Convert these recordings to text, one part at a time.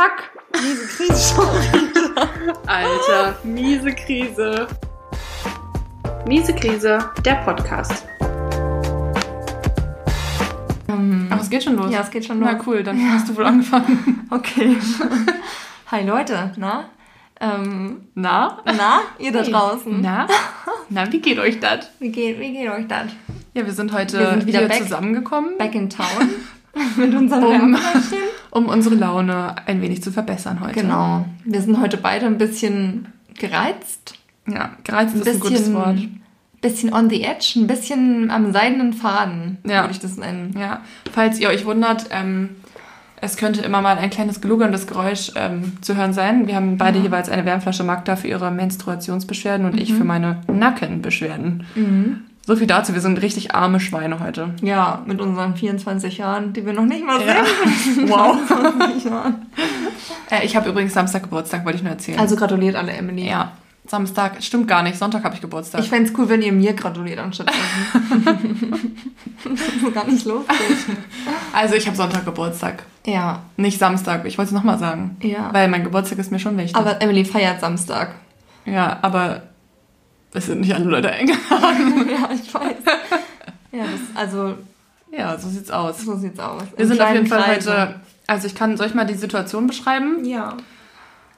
Fuck. Miese Krise schon wieder. Alter, miese Krise. Miese Krise, der Podcast. Aber es geht schon los. Ja, es geht schon los. Na cool, dann hast du wohl angefangen. Okay. Hi Leute, na? Ähm, Na? na, ihr da Hey. draußen. Na? Na, wie geht euch das? Wie geht, wie geht euch das? Ja, wir sind heute Wir sind wieder hier back. zusammengekommen, Back in town mit unseren Um. Um unsere Laune ein wenig zu verbessern heute. Genau. Wir sind heute beide ein bisschen gereizt. Ja, gereizt Ein ist ein gutes Wort. bisschen, bisschen on the edge, ein bisschen am seidenen Faden, Ja. würde ich das nennen. Ja, falls ihr euch wundert, ähm, es könnte immer mal ein kleines gelugerndes Geräusch ähm, zu hören sein. Wir haben beide jeweils eine Wärmflasche Magda für ihre Menstruationsbeschwerden und Mhm. ich für meine Nackenbeschwerden. So viel dazu, wir sind richtig arme Schweine heute. Ja, mit unseren 24 Jahren, die wir noch nicht mal Ja. sehen. Wow. 24 Jahren. Äh, ich habe übrigens Samstag Geburtstag, wollte ich nur erzählen. Also gratuliert alle Emily. ja, Samstag, stimmt gar nicht, Sonntag habe ich Geburtstag. Ich fände es cool, wenn ihr mir gratuliert anstatt gar nicht lustig. also ich habe Sonntag Geburtstag, Ja, nicht Samstag. Ich wollte es nochmal sagen. Ja. Weil mein Geburtstag ist mir schon wichtig. aber Emily feiert Samstag. ja, aber es sind nicht alle Leute eingeladen. ja, ich weiß. Ja, das, also Ja, so sieht's aus. so sieht's aus. Wir In sind auf jeden Fall Kreisen. heute. Also ich kann, soll ich mal die Situation beschreiben? Ja.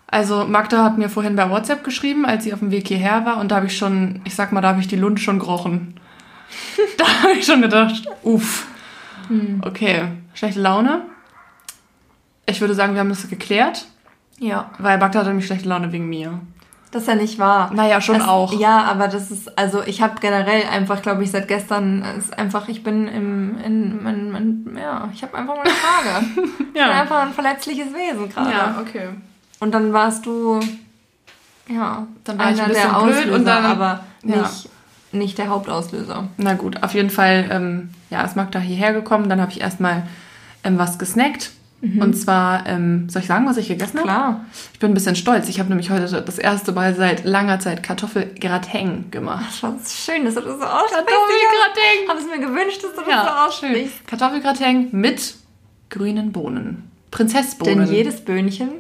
Also Magda hat mir vorhin bei WhatsApp geschrieben, als sie auf dem Weg hierher war und da habe ich schon, ich sag mal, da habe ich die Lund schon gerochen. da habe ich schon gedacht, uff. Hm. Okay, schlechte Laune. Ich würde sagen, wir haben das geklärt, Ja. weil Magda hatte nämlich schlechte Laune wegen mir. Das ist ja nicht wahr. Naja, schon das, auch. Ja, aber das ist, also ich habe generell einfach, glaube ich, seit gestern ist einfach, ich bin im, in, in, in ja, ich habe einfach mal eine Frage. Ich bin einfach ein verletzliches Wesen gerade. okay. Und dann warst du, ja, Dann war ich ein einer bisschen der blöd Auslöser, und dann- aber ja. nicht, nicht der Hauptauslöser. Na gut, auf jeden Fall, ähm, ja, ist Magda hierher gekommen. Dann habe ich erstmal ähm, was gesnackt. Und zwar, ähm, soll ich sagen, was ich gegessen habe? Klar. Ich bin ein bisschen stolz. Ich habe nämlich heute das erste Mal seit langer Zeit Kartoffelgratin gemacht. Das war schön, dass du das so aussprichst. Kartoffelgratin! Ich habe es mir gewünscht, dass du das Ja, so aussprichst. Kartoffelgratin mit grünen Bohnen. Prinzessbohnen. Denn jedes Böhnchen,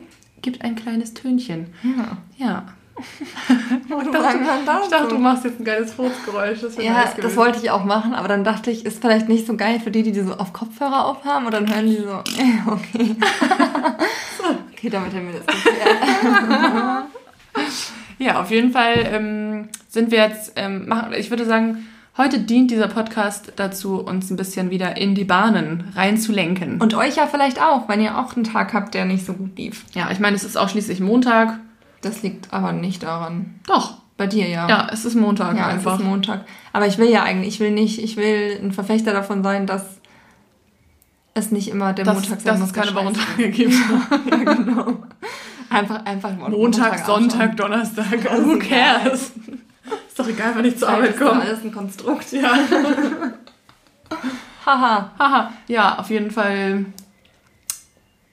gibt ein kleines Tönchen. ja. Ja. Ich dachte, ich dachte, du machst jetzt ein geiles Furzgeräusch. Das Ja, nice das wollte ich auch machen, aber dann dachte ich, ist vielleicht nicht so geil für die, die die so auf Kopfhörer aufhaben und dann hören die so, äh, okay. okay, damit haben wir das geklärt. Ja, auf jeden Fall ähm, sind wir jetzt, ähm, machen, ich würde sagen, heute dient dieser Podcast dazu, uns ein bisschen wieder in die Bahnen reinzulenken. Und euch ja vielleicht auch, wenn ihr auch einen Tag habt, der nicht so gut lief. ja, ich meine, es ist auch schließlich Montag. Das liegt aber nicht daran. Doch. Bei dir ja. Ja, es ist Montag ja einfach. es ist Montag. Aber ich will ja eigentlich, ich will nicht, ich will ein Verfechter davon sein, dass es nicht immer der dass, Montag sein dass muss. es der keine Wochentage gibt. ja, genau. Einfach, einfach Montag, anschauen. Sonntag, Donnerstag. Das Who ist cares? Ist doch egal, wenn ich zur Arbeit komme. alles ein Konstrukt. Ja. Haha. Haha. Ja, auf jeden Fall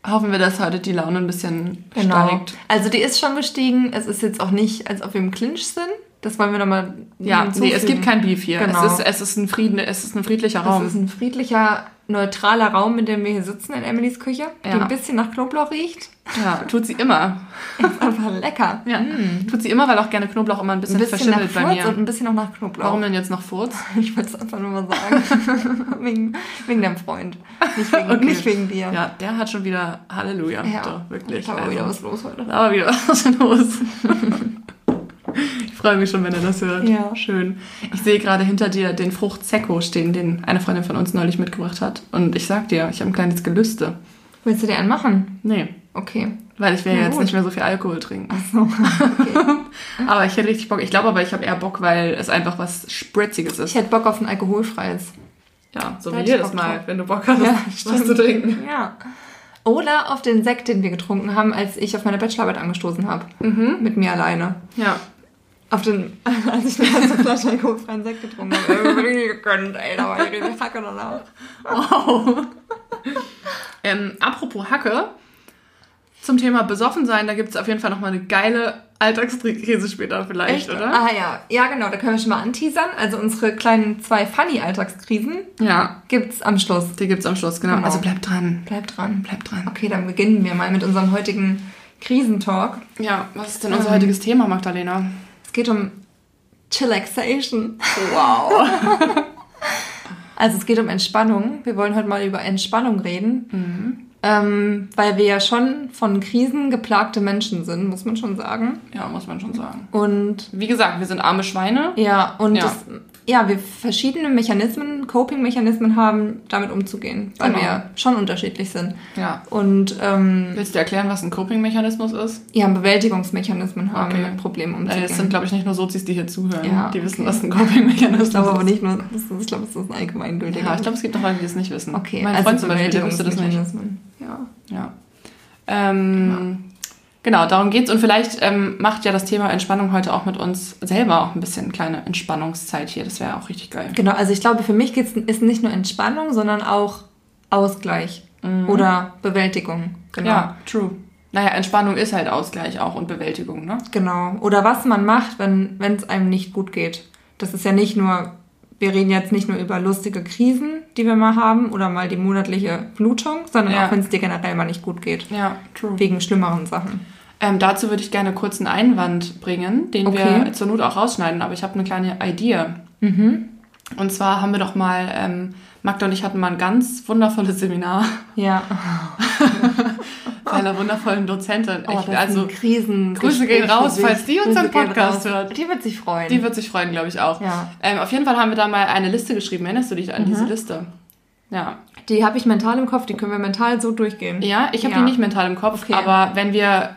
hoffen wir, dass heute die Laune ein bisschen Genau. steigt. Also die ist schon gestiegen. Es ist jetzt auch nicht, als ob wir im Clinch sind. Das wollen wir nochmal Ja, nee, es gibt kein Beef hier. Genau. Es, ist, es, ist ein Frieden, es ist ein friedlicher Raum. ist ein friedlicher, neutraler Raum, in dem wir hier sitzen in Emilys Küche, die Ja. ein bisschen nach Knoblauch riecht. Ja, tut sie immer. Ist einfach lecker. Ja, tut sie immer, weil auch gerne Knoblauch immer ein Ein bisschen, bisschen nach verschimmelt bei mir. und ein bisschen auch nach Knoblauch. Warum denn jetzt noch Furz? Ich wollte es einfach nur mal sagen. wegen, wegen deinem Freund. Nicht wegen, Okay. nicht wegen dir. Ja, der hat schon wieder Halleluja. Ja. Doch, wirklich. Da war Also, wieder was los heute. Da war wieder was los. Ich freue mich schon, wenn er das hört. Ja. Schön. Ich sehe gerade hinter dir den Frucht Secco stehen, den eine Freundin von uns neulich mitgebracht hat. Und ich sag dir, ich habe ein kleines Gelüste. Willst du dir einen machen? Nee, Okay. weil ich will Na jetzt gut. nicht mehr so viel Alkohol trinken. So, okay. Aber ich hätte richtig Bock. Ich glaube aber, ich habe eher Bock, weil es einfach was Spritziges ist. Ich hätte Bock auf ein alkoholfreies. Ja, so Da wie jedes Mal, drauf. wenn du Bock hast, Ja, was zu trinken. Ja. Oder auf den Sekt, den wir getrunken haben, als ich auf meine Bachelorarbeit angestoßen habe. Mit mir alleine. Ja. Auf den, als ich eine ganze Flasche alkoholfreien Sekt getrunken habe. Irgendwie gegönnt, ey, da war ich richtig Hacke danach. Wow. ähm, apropos Hacke. zum Thema besoffen sein, da gibt es auf jeden Fall nochmal eine geile Alltagskrise später vielleicht, Echt? oder? Ah ja, ja genau, da können wir schon mal anteasern. Also unsere kleinen zwei funny Alltagskrisen Ja, gibt's am Schluss. die gibt's am Schluss, genau. Genau. Also bleibt dran. Bleib dran. Bleibt dran. Okay, dann beginnen wir mal mit unserem heutigen Krisentalk. Ja, was ist denn unser Ähm. heutiges Thema, Magdalena? Es geht um Chillaxation. Wow. Also es geht um Entspannung. Wir wollen heute mal über Entspannung reden. Ähm, weil wir ja schon von Krisen geplagte Menschen sind, muss man schon sagen. ja, muss man schon sagen. Und Wie gesagt, wir sind arme Schweine. ja, und Ja. Das, ja, wir verschiedene Mechanismen, Coping-Mechanismen haben, damit umzugehen, weil Genau. wir schon unterschiedlich sind. Ja. Und ähm, Willst du erklären, was ein Coping-Mechanismus ist? ja, Bewältigungsmechanismen haben, Okay. mit Problemen umzugehen. Das sind, glaube ich, nicht nur Sozis, die hier zuhören. Ja, die wissen, okay. was ein Coping-Mechanismus ich glaube aber ist. nicht nur, das ist, ich glaube, das ist ein allgemeingültiger. Ja, ich glaube, es gibt noch Leute, die es nicht wissen. okay, Mein also Freund zum Beispiel, der wusste das nicht. Ja. Ja. Ähm, Genau, darum geht's. Und vielleicht ähm, macht ja das Thema Entspannung heute auch mit uns selber auch ein bisschen kleine Entspannungszeit hier. Das wäre auch richtig geil. Genau, also ich glaube, für mich geht's, ist nicht nur Entspannung, sondern auch Ausgleich oder Bewältigung. Genau. Ja, true. Naja, Entspannung ist halt Ausgleich auch und Bewältigung, ne? Genau. Oder was man macht, wenn es einem nicht gut geht. Das ist ja nicht nur, wir reden jetzt nicht nur über lustige Krisen, die wir mal haben, oder mal die monatliche Blutung, sondern Ja. auch wenn es dir generell mal nicht gut geht. Ja, true. Wegen schlimmeren Sachen. Ähm, dazu würde ich gerne kurz einen Einwand bringen, den Okay. wir zur Not auch rausschneiden, aber ich habe eine kleine Idee. Mhm. Und zwar haben wir doch mal, ähm, Magda und ich hatten mal ein ganz wundervolles Seminar Ja. bei einer wundervollen Dozentin. Oh, ich, also, Krisen. Grüße gehen raus, falls die unseren Podcast hört. Die wird sich freuen. die wird sich freuen, glaube ich auch. Ja. Ähm, auf jeden Fall haben wir da mal eine Liste geschrieben. Erinnerst du dich an Mhm. diese Liste? Ja. Die habe ich mental im Kopf, die können wir mental so durchgehen. Ja, ich habe Ja. die nicht mental im Kopf, Okay. aber wenn wir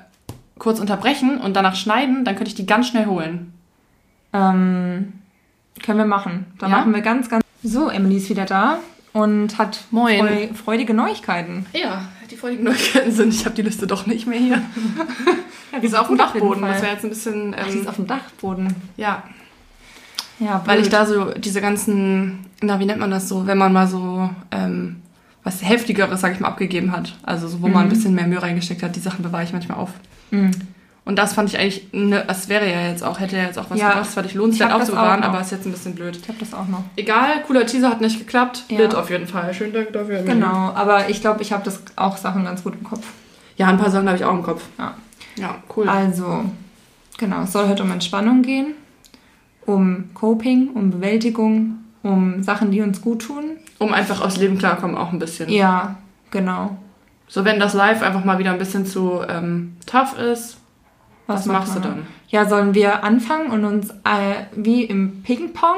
kurz unterbrechen und danach schneiden, dann könnte ich die ganz schnell holen. Ähm, können wir machen. Dann Ja? machen wir ganz, ganz. So, Emily ist wieder da und hat Moin. freu freudige Neuigkeiten. Ja, die folgenden Neuigkeiten sind, ich habe die Liste doch nicht mehr hier. die ist auf dem Dachboden. Das wäre jetzt ein bisschen. Ach, die ist Ähm, auf dem Dachboden. ja, Ja, weil ich blöd. da so diese ganzen, na, wie nennt man das so, wenn man mal so ähm, was Heftigeres, sag ich mal, abgegeben hat. Also so, wo man ein bisschen mehr Mühe reingesteckt hat, die Sachen bewahre ich manchmal auf. Mhm. Und das fand ich eigentlich, ne, das wäre ja jetzt auch, hätte ja jetzt auch was Ja. gebracht, das fand ich lohnenswert Ich hab das aufzubewahren, auch aber ist jetzt ein bisschen blöd. Ich habe das auch noch. Egal, cooler Teaser hat nicht geklappt. Ja. Auf jeden Fall. Schönen Dank dafür. Genau, aber ich glaube, ich habe das auch Sachen ganz gut im Kopf. Ja, ein paar Sachen habe ich auch im Kopf. Ja. Ja, cool. Also, genau, es soll heute um Entspannung gehen, um Coping, um Bewältigung, um Sachen, die uns gut tun. Um einfach aufs Leben klarkommen auch ein bisschen. Ja, genau. So, wenn das Live einfach mal wieder ein bisschen zu ähm, tough ist, was, macht machst du dann? Ja, sollen wir anfangen und uns äh, wie im Ping-Pong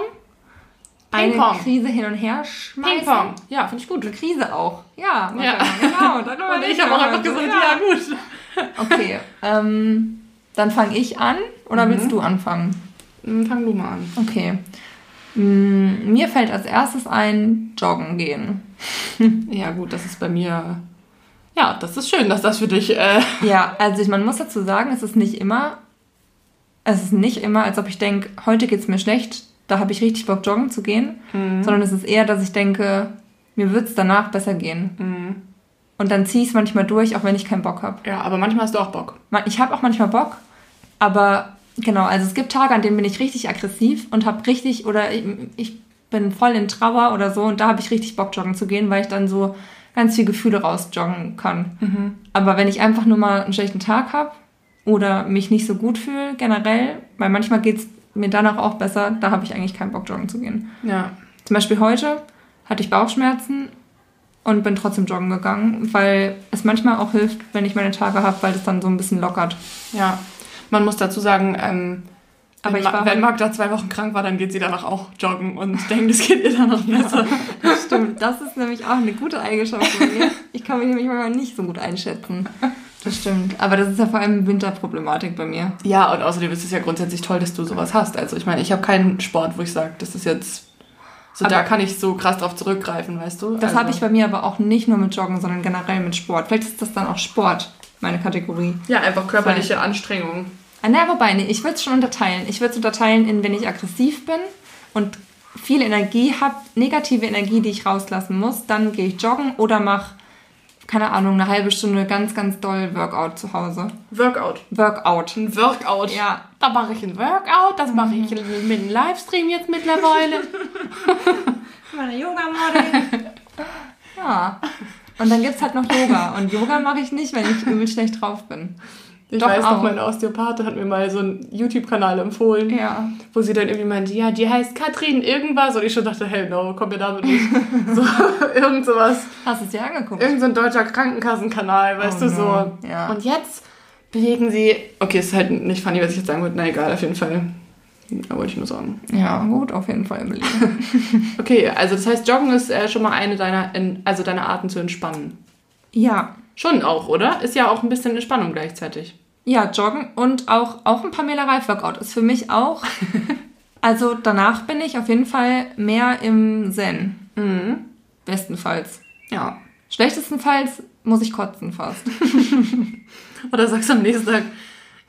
eine Ping-Pong. Krise hin und her schmeißen? Ping-Pong. Ja, finde ich gut. Eine Krise auch. Ja, Ja. genau. darüber Und ich habe auch einfach gesagt, ja. ja, gut. Okay, ähm, dann fange ich an oder Mhm. willst du anfangen? Fang du mal an. Okay. Mm, Mir fällt als erstes ein Joggen gehen. Ja, gut, das ist bei mir. Ja, das ist schön, dass das für dich. Äh, Ja, also ich, man muss dazu sagen, es ist nicht immer, es ist nicht immer, als ob ich denke, heute geht's mir schlecht, da habe ich richtig Bock joggen zu gehen, sondern es ist eher, dass ich denke, mir wird's danach besser gehen. Und dann ziehe ich es manchmal durch, auch wenn ich keinen Bock habe. ja, aber manchmal hast du auch Bock. Ich habe auch manchmal Bock, aber genau, also es gibt Tage, an denen bin ich richtig aggressiv und habe richtig, oder ich, ich bin voll in Trauer oder so und da habe ich richtig Bock joggen zu gehen, weil ich dann so ganz viel Gefühle rausjoggen kann. Aber wenn ich einfach nur mal einen schlechten Tag habe oder mich nicht so gut fühle generell, weil manchmal geht es mir danach auch besser, da habe ich eigentlich keinen Bock joggen zu gehen. Ja. Zum Beispiel heute hatte ich Bauchschmerzen und bin trotzdem joggen gegangen, weil es manchmal auch hilft, wenn ich meine Tage habe, weil es dann so ein bisschen lockert. Ja. Man muss dazu sagen, ähm, Aber wenn, ich war wenn halt- Magda zwei Wochen krank war, dann geht sie danach auch joggen und denkt, es geht ihr dann noch besser. Stimmt, das ist nämlich auch eine gute Eigenschaft von mir. Ich kann mich nämlich manchmal nicht so gut einschätzen. Das stimmt. Aber das ist ja vor allem Winterproblematik bei mir. Ja, und außerdem ist es ja grundsätzlich toll, dass du sowas hast. Also ich meine, ich habe keinen Sport, wo ich sage, das ist jetzt so, Aber- da kann ich so krass drauf zurückgreifen, weißt du? Das also, habe ich bei mir aber auch nicht nur mit Joggen, sondern generell mit Sport. Vielleicht ist das dann auch Sport, meine Kategorie. Ja, einfach körperliche Anstrengung. Ah, na, wobei, nee, ich würde es schon unterteilen. Ich würde es unterteilen in, wenn ich aggressiv bin und viel Energie habe, negative Energie, die ich rauslassen muss, dann gehe ich joggen oder mache, keine Ahnung, eine halbe Stunde ganz, ganz doll Workout zu Hause. Workout. Workout. Ein Workout. Ja. Da mache ich ein Workout, das mache ich mit einem Livestream jetzt mittlerweile. Meine Yoga-Model. ja. Und dann gibt's halt noch Yoga. Und Yoga mache ich nicht, wenn ich übel schlecht drauf bin. Ich Doch weiß auch. noch, mein Osteopathe hat mir mal so einen YouTube-Kanal empfohlen, Ja. wo sie dann irgendwie meinte, ja, die heißt Katrin irgendwas. Und ich schon dachte, hell no, komm mir damit nicht. so, irgend sowas. Hast du es dir angeguckt? Irgend so ein deutscher Krankenkassenkanal, weißt Oh du, so. no. Ja. Und jetzt bewegen sie, okay, ist halt nicht funny, was ich jetzt sagen wollte, na egal, auf jeden Fall. Da wollte ich nur sagen. ja, gut, auf jeden Fall überlegen. Okay, also das heißt, Joggen ist äh, schon mal eine deiner, in, also deine Arten zu entspannen. ja. Schon auch, oder? Ist ja auch ein bisschen Entspannung gleichzeitig. Ja, joggen und auch, auch ein Pamela Reif Workout ist für mich auch. Also danach bin ich auf jeden Fall mehr im Zen. Mhm. Bestenfalls. Ja. Schlechtestenfalls muss ich kotzen fast. Oder sagst du am nächsten Tag,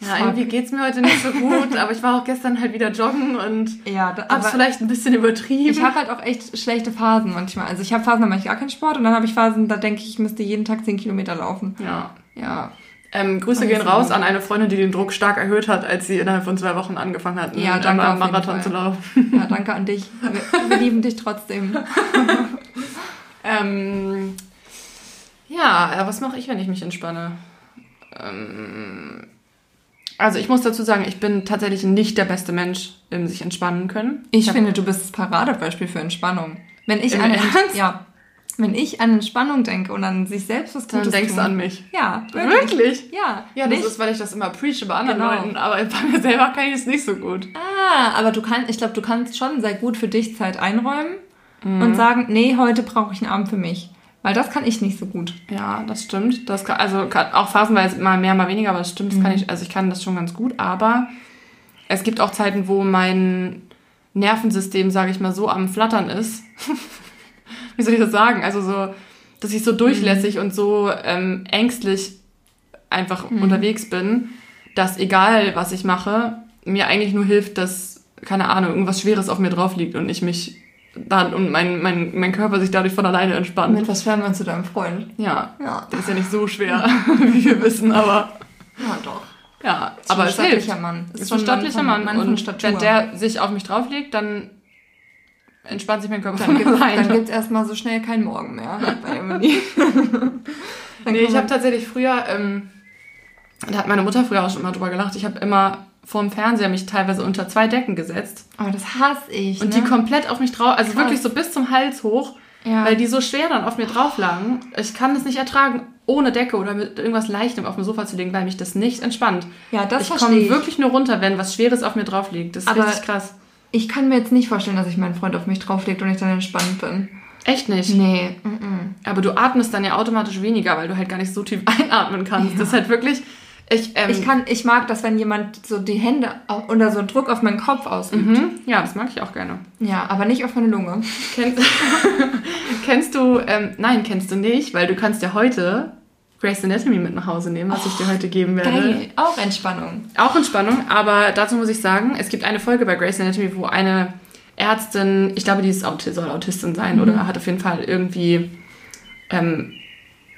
ja, irgendwie geht's mir heute nicht so gut, aber ich war auch gestern halt wieder joggen und Ja, da, hab's vielleicht ein bisschen übertrieben. ich habe halt auch echt schlechte Phasen manchmal. Also ich habe Phasen, da mache ich gar keinen Sport und dann habe ich Phasen, da denke ich, ich müsste jeden Tag 10 Kilometer laufen. ja. Ja. Ähm, Grüße Alles gehen raus an eine Freundin, die den Druck stark erhöht hat, als sie innerhalb von zwei Wochen angefangen hat, Ja, einen danke jeden Marathon zu laufen. Ja, danke an dich. Wir, wir lieben dich trotzdem. Ähm, ja, äh, was mache ich, wenn ich mich entspanne? Ähm, also ich muss dazu sagen, ich bin tatsächlich nicht der beste Mensch im sich entspannen können. Ich hab- finde, du bist das Paradebeispiel für Entspannung. Wenn ich an Ernst? ja, wenn ich an Entspannung denke und an sich selbst was dann Gutes denkst tun, du an mich. Ja, Wirklich? Ja, Ja, das nicht? ist, weil ich das immer preache bei anderen Genau. Leuten, aber bei mir selber kann ich es nicht so gut. Ah, aber du kannst, ich glaube, du kannst schon sehr gut für dich Zeit einräumen Mhm. und sagen, nee, heute brauche ich einen Abend für mich. Weil das kann ich nicht so gut. Ja, das stimmt. Das kann, also kann, auch phasenweise mal mehr, mal weniger, aber das stimmt, das Mhm. kann ich, also ich kann das schon ganz gut, aber es gibt auch Zeiten, wo mein Nervensystem, sage ich mal, so am Flattern ist. Wie soll ich das sagen? Also so, dass ich so Mhm. durchlässig und so ähm, ängstlich einfach Mhm. unterwegs bin, dass egal was ich mache, mir eigentlich nur hilft, dass, keine Ahnung, irgendwas Schweres auf mir drauf liegt und ich mich dann und mein, mein, mein Körper sich dadurch von alleine entspannt. Mit was wir zu deinem Freund? Ja, Ja. der ist ja nicht so schwer, wie wir wissen, aber Ja, doch. ja, Ist aber ein es hilft. stattlicher Mann. Ist ein stattlicher Mann, Mann und wenn der sich auf mich drauflegt, dann entspannt sich mein Körper dann von gibt dann alleine. gibt's erstmal so schnell keinen Morgen mehr bei Emily. Nee, ich habe tatsächlich früher, ähm, da hat meine Mutter früher auch schon mal drüber gelacht, ich habe immer vorm Fernseher mich teilweise unter zwei Decken gesetzt Aber das hasse ich. und ne? die komplett auf mich drauf, also Krass. wirklich so bis zum Hals hoch, ja. weil die so schwer dann auf mir drauf lagen. Ich kann das nicht ertragen, ohne Decke oder mit irgendwas Leichtem auf dem Sofa zu liegen, weil mich das nicht entspannt. ja, das ich verstehe komme ich. wirklich nur runter, wenn was Schweres auf mir drauf liegt. Das ist Aber- richtig krass. Ich kann mir jetzt nicht vorstellen, dass ich meinen Freund auf mich drauflegt und ich dann entspannt bin. Echt nicht. Nee. Mm Aber du atmest dann ja automatisch weniger, weil du halt gar nicht so tief einatmen kannst. Das ist halt wirklich. Ich, ähm, Ich kann, ich mag das, wenn jemand so die Hände oder so einen Druck auf meinen Kopf ausübt. Mhm. Ja, das mag ich auch gerne. Ja, aber nicht auf meine Lunge. Kennst, kennst du, ähm, nein, kennst du nicht, weil du kannst ja heute Grey's Anatomy mit nach Hause nehmen, was ich dir heute geben werde. Geil. Auch Entspannung. Auch Entspannung, aber dazu muss ich sagen, es gibt eine Folge bei Grey's Anatomy, wo eine Ärztin, ich glaube, die ist Auti soll Autistin sein oder hat auf jeden Fall irgendwie, ähm,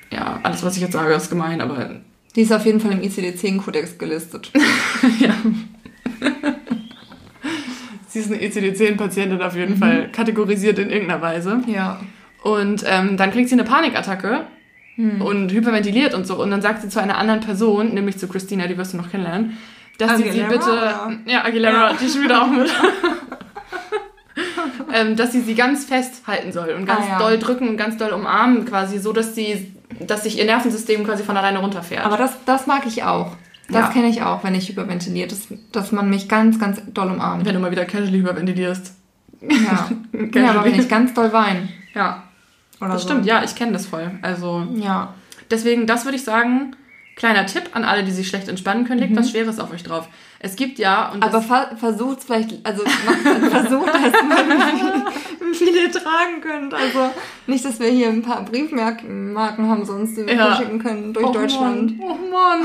ja, alles, was ich jetzt sage, ist gemein, aber Die ist auf jeden Fall im ICD-10-Kodex gelistet. ja. Sie ist eine ECD-10-Patientin auf jeden Fall, kategorisiert in irgendeiner Weise. Ja. Und ähm, dann kriegt sie eine Panikattacke und hyperventiliert und so. Und dann sagt sie zu einer anderen Person, nämlich zu Christina, die wirst du noch kennenlernen, dass sie sie Aguilera, bitte. oder? Ja, Aguilera, die ist schon wieder auch mit. ähm, dass sie sie ganz festhalten soll und ganz Ah, ja. doll drücken und ganz doll umarmen, quasi, so dass sie, dass sich ihr Nervensystem quasi von alleine runterfährt. Aber das, das mag ich auch. Das Ja. kenne ich auch, wenn ich hyperventiliert, dass, dass man mich ganz, ganz doll umarmt. wenn du mal wieder casually hyperventilierst. Ja. ja, aber wenn ich ganz doll weine. Ja, Oder das so. stimmt, ja, ich kenne das voll. Also. Ja. Deswegen, das würde ich sagen, kleiner Tipp an alle, die sich schlecht entspannen können, legt was Schweres auf euch drauf. Es gibt ja, und Mhm. Aber ver versucht vielleicht, also versucht, dass man viele tragen könnt. Also nicht, dass wir hier ein paar Briefmarken Marken haben, sonst die wir Ja. verschicken können durch oh Deutschland. Mann, oh Mann.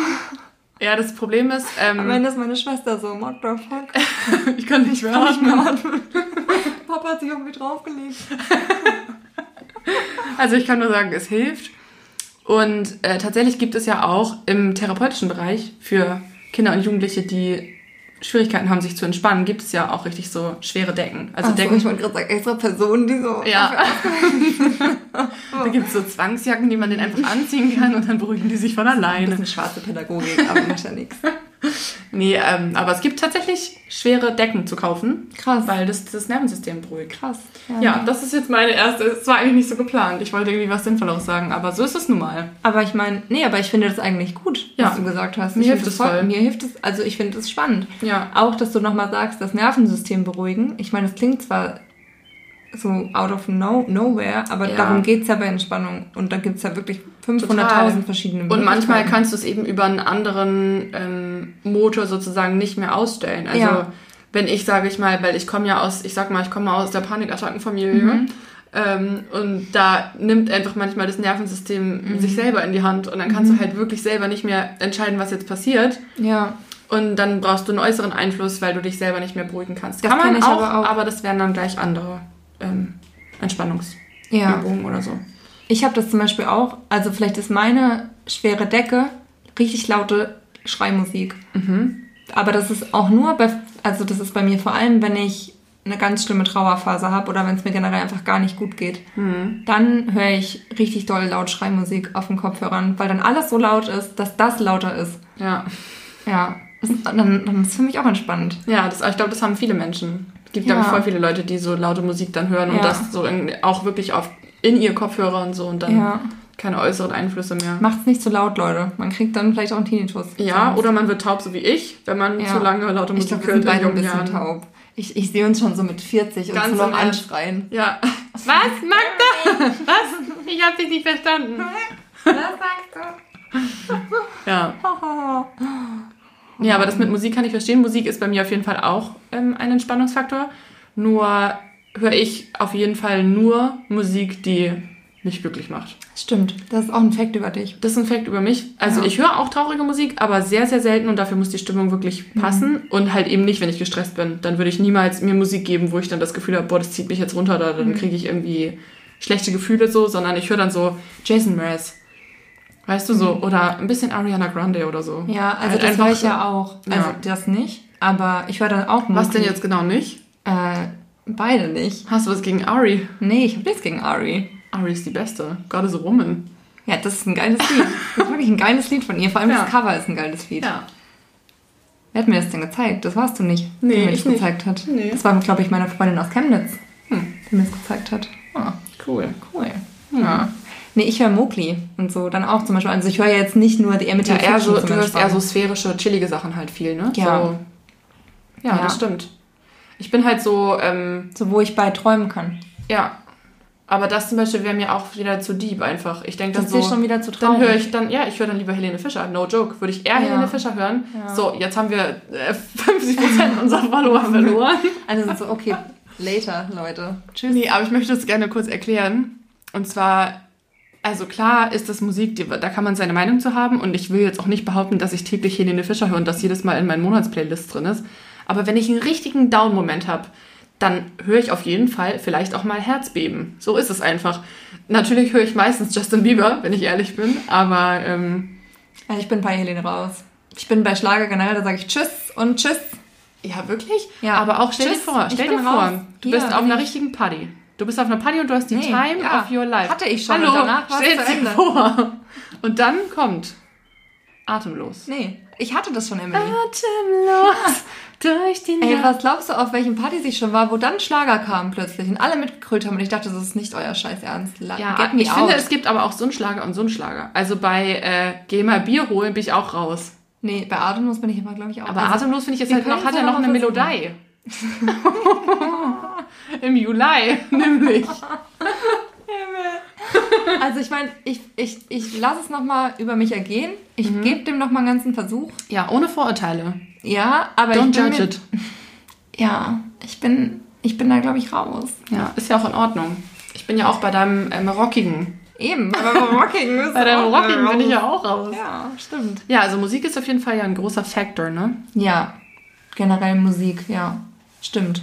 Ja, das Problem ist, Am ähm, Ende ist meine Schwester so, what the fuck? ich kann nicht mehr atmen. Papa hat sich mich draufgelegt. Also ich kann nur sagen, es hilft. Und äh, tatsächlich gibt es ja auch im therapeutischen Bereich für Kinder und Jugendliche, die Schwierigkeiten haben, sich zu entspannen, gibt es ja auch richtig so schwere Decken. Also Ach so, Decken. ich wollte gerade sagen, extra Personen, die so. Ja. da gibt es so Zwangsjacken, die man den einfach anziehen kann und dann beruhigen die sich von Ein alleine. bisschen schwarze Pädagogik, aber macht ja nichts. Nee, ähm, aber es gibt tatsächlich schwere Decken zu kaufen. Krass. Weil das das Nervensystem beruhigt. Krass. Ja, das ist jetzt meine erste. Es war eigentlich nicht so geplant. Ich wollte irgendwie was Sinnvolleres sagen, aber so ist es nun mal. Aber ich meine, nee, aber ich finde das eigentlich gut, Ja. was du gesagt hast. Mir Ich hilft es voll. Mir hilft es, also ich finde es spannend. Ja. Auch, dass du nochmal sagst, das Nervensystem beruhigen. Ich meine, das klingt zwar so out of no, nowhere, aber Ja. darum geht's ja bei Entspannung. Und da gibt's ja wirklich 500.000 Total. verschiedene Und manchmal kannst du es eben über einen anderen ähm, Motor sozusagen nicht mehr ausstellen. Also Ja. wenn ich sage ich mal, weil ich komme ja aus, ich sag mal, ich komme aus der Panikattackenfamilie. Mhm. Ähm, und da nimmt einfach manchmal das Nervensystem Mhm. sich selber in die Hand und dann kannst du halt wirklich selber nicht mehr entscheiden, was jetzt passiert. Ja, Und dann brauchst du einen äußeren Einfluss, weil du dich selber nicht mehr beruhigen kannst. Das Kann man kenn ich auch, aber aber, auch. das wären dann gleich andere ähm, Entspannungsübungen ja. oder so. Ich habe das zum Beispiel auch, also vielleicht ist meine schwere Decke richtig laute Schreimusik. Mhm. Aber das ist auch nur bei, also das ist bei mir vor allem, wenn ich eine ganz schlimme Trauerphase habe oder wenn es mir generell einfach gar nicht gut geht. Mhm. Dann höre ich richtig doll laut Schreimusik auf den Kopfhörern, weil dann alles so laut ist, dass das lauter ist. Ja. Ja, dann, dann ist es für mich auch entspannend. Ja, das, ich glaube, das haben viele Menschen. Es gibt, Ja. glaube ich, voll viele Leute, die so laute Musik dann hören und Ja. das so in, auch wirklich auf, in ihr Kopfhörer und so und dann Ja. keine äußeren Einflüsse mehr. Macht's nicht zu laut, Leute. Man kriegt dann vielleicht auch einen Tinnitus. Ja, oder man wird taub, so wie ich, wenn man zu lange laute ich Musik wir sind hört beide in ein bisschen Jahren. taub. Ich, ich sehe uns schon so mit 40 und Ganz so noch anschreien. Ja. Was, Magda? Was? Ich habe dich nicht verstanden. Was sagst du? Ja. Ja, aber das mit Musik kann ich verstehen. Musik ist bei mir auf jeden Fall auch ähm, ein Entspannungsfaktor. Nur höre ich auf jeden Fall nur Musik, die mich glücklich macht. Stimmt, das ist auch ein Fakt über dich. Das ist ein Fakt über mich. Also Ja. ich höre auch traurige Musik, aber sehr, sehr selten und dafür muss die Stimmung wirklich passen. Mhm. Und halt eben nicht, wenn ich gestresst bin. Dann würde ich niemals mir Musik geben, wo ich dann das Gefühl habe, boah, das zieht mich jetzt runter oder Mhm. dann kriege ich irgendwie schlechte Gefühle so, sondern ich höre dann so Jason Mraz. Weißt du so? Oder ein bisschen Ariana Grande oder so. Mhm. Ja, also Halt das höre ich ja auch. Also Ja. das nicht, aber ich höre dann auch Was denn jetzt genau nicht? Äh, beide nicht. Hast du was gegen Ari? Nee, ich habe nichts gegen Ari. Ari ist die Beste. God is a woman. Ja, das ist ein geiles Lied. Das ist wirklich ein geiles Lied von ihr. Vor allem Ja. das Cover ist ein geiles Lied. Ja. Wer hat mir das denn gezeigt? Das warst du nicht, Nee, der mir ich das nicht. gezeigt hat. Nee. Das war, glaube ich, meine Freundin aus Chemnitz, Hm. die mir das gezeigt hat. Ah, Cool. cool. Ja. Nee, ich höre Mowgli und so dann auch zum Beispiel. Also ich höre ja jetzt nicht nur die Ja, Amityville eher so, du hörst eher so sphärische, chillige Sachen halt viel, ne? Ja. So, ja, Ja. das stimmt. Ich bin halt so, ähm, So, wo ich bei träumen kann. ja. Aber das zum Beispiel wäre mir auch wieder zu deep einfach. Ich denke dann Das so, schon wieder zu dann traurig. höre ich dann, ja, ich höre dann lieber Helene Fischer. No joke. Würde ich eher Ja. Helene Fischer hören. Ja. So, jetzt haben wir äh, 50% unserer Follower verloren. Also so, okay, later, Leute. Tschüss. Nee, aber ich möchte das gerne kurz erklären. Und zwar, also klar ist das Musik, die, da kann man seine Meinung zu haben. Und ich will jetzt auch nicht behaupten, dass ich täglich Helene Fischer höre und das jedes Mal in meinen Monatsplaylist drin ist. Aber wenn ich einen richtigen Down-Moment habe, dann höre ich auf jeden Fall vielleicht auch mal Herzbeben. So ist es einfach. Natürlich höre ich meistens Justin Bieber, wenn ich ehrlich bin. Aber ähm, Also ich bin bei Helene raus. Ich bin bei Schlager generell, da sage ich Tschüss und Tschüss. ja, wirklich? Ja. Aber auch stell Tschüss, dir vor, stell dir vor, raus. du Hier bist auf einer ich. richtigen Party. Du bist auf einer Party und du hast die Nee, Time ja. of your life. Hatte ich schon Hallo, und danach stell dir vor. Und dann kommt Atemlos. Nee, ich hatte das schon, Emily. Atemlos durch die Ey, Nacht. was glaubst du, auf welchen Partys ich schon war, wo dann Schlager kam plötzlich und alle mitgekrölt haben und ich dachte, das ist nicht euer Scheiß Ernst. La- Ja, Get me ich out. finde, es gibt aber auch so einen Schlager und so einen Schlager. Also bei äh, Geh mal Bier holen bin ich auch raus. Nee, bei Atemlos bin ich immer, glaube ich, auch. Aber Also, Atemlos finde ich jetzt halt noch, hat ja ja noch eine Melodie. Im Juli, nämlich. Also ich meine, ich, ich, ich lasse es nochmal über mich ergehen. Ich Mhm. gebe dem nochmal einen ganzen Versuch. Ja, ohne Vorurteile. Ja, aber Don't ich bin judge mir, it. Ja, ich bin, ich bin da, glaube ich, raus. Ja, ist ja auch in Ordnung. Ich bin ja auch bei deinem ähm, Rockigen. Eben, aber beim Rocking ist Bei deinem auch Rockigen bin ich ja auch raus. Ja, stimmt. Ja, also Musik ist auf jeden Fall ja ein großer Factor, ne? Ja, generell Musik, ja. Stimmt.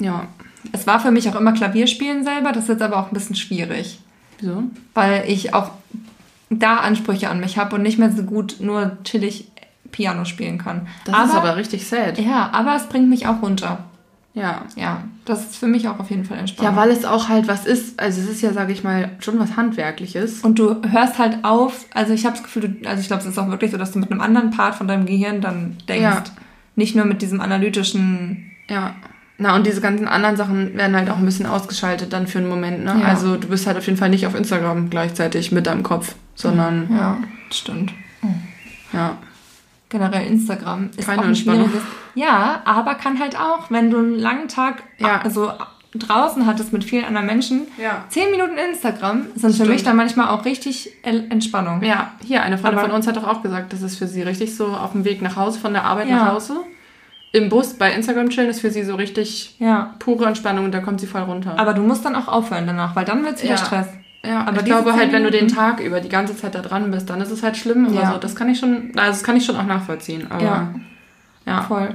Ja. Es war für mich auch immer Klavierspielen selber, das ist jetzt aber auch ein bisschen schwierig. Wieso? Weil ich auch da Ansprüche an mich habe und nicht mehr so gut nur chillig Piano spielen kann. Das ist aber richtig sad. Ja, aber es bringt mich auch runter. Ja. Ja, das ist für mich auch auf jeden Fall entspannend. Ja, weil es auch halt was ist, also es ist ja, sage ich mal, schon was Handwerkliches. Und du hörst halt auf, also ich habe das Gefühl, du, also ich glaube, es ist auch wirklich so, dass du mit einem anderen Part von deinem Gehirn dann denkst. Ja. Nicht nur mit diesem analytischen. Ja. Na, und diese ganzen anderen Sachen werden halt auch ein bisschen ausgeschaltet dann für einen Moment, ne? Ja. Also du bist halt auf jeden Fall nicht auf Instagram gleichzeitig mit deinem Kopf, sondern, Ja, stimmt. ja. Generell Instagram ist Keine auch ein Entspannung. schwieriges. Ja, aber kann halt auch, wenn du einen langen Tag Ja. also draußen hattest mit vielen anderen Menschen, Ja. zehn Minuten Instagram sind für Stimmt. mich dann manchmal auch richtig Entspannung. Ja, hier, eine Freundin Aber- von uns hat doch auch gesagt, das ist für sie richtig so auf dem Weg nach Hause, von der Arbeit Ja. nach Hause. Im Bus bei Instagram chillen ist für sie so richtig Ja. pure Entspannung und da kommt sie voll runter. Aber du musst dann auch aufhören danach, weil dann wird es wieder Ja. Stress. ja, aber ich glaube halt, wenn du den Tag über die ganze Zeit da dran bist, dann ist es halt schlimm. Aber Ja. so, das kann ich schon, also das kann ich schon auch nachvollziehen. Aber Ja. ja. Voll.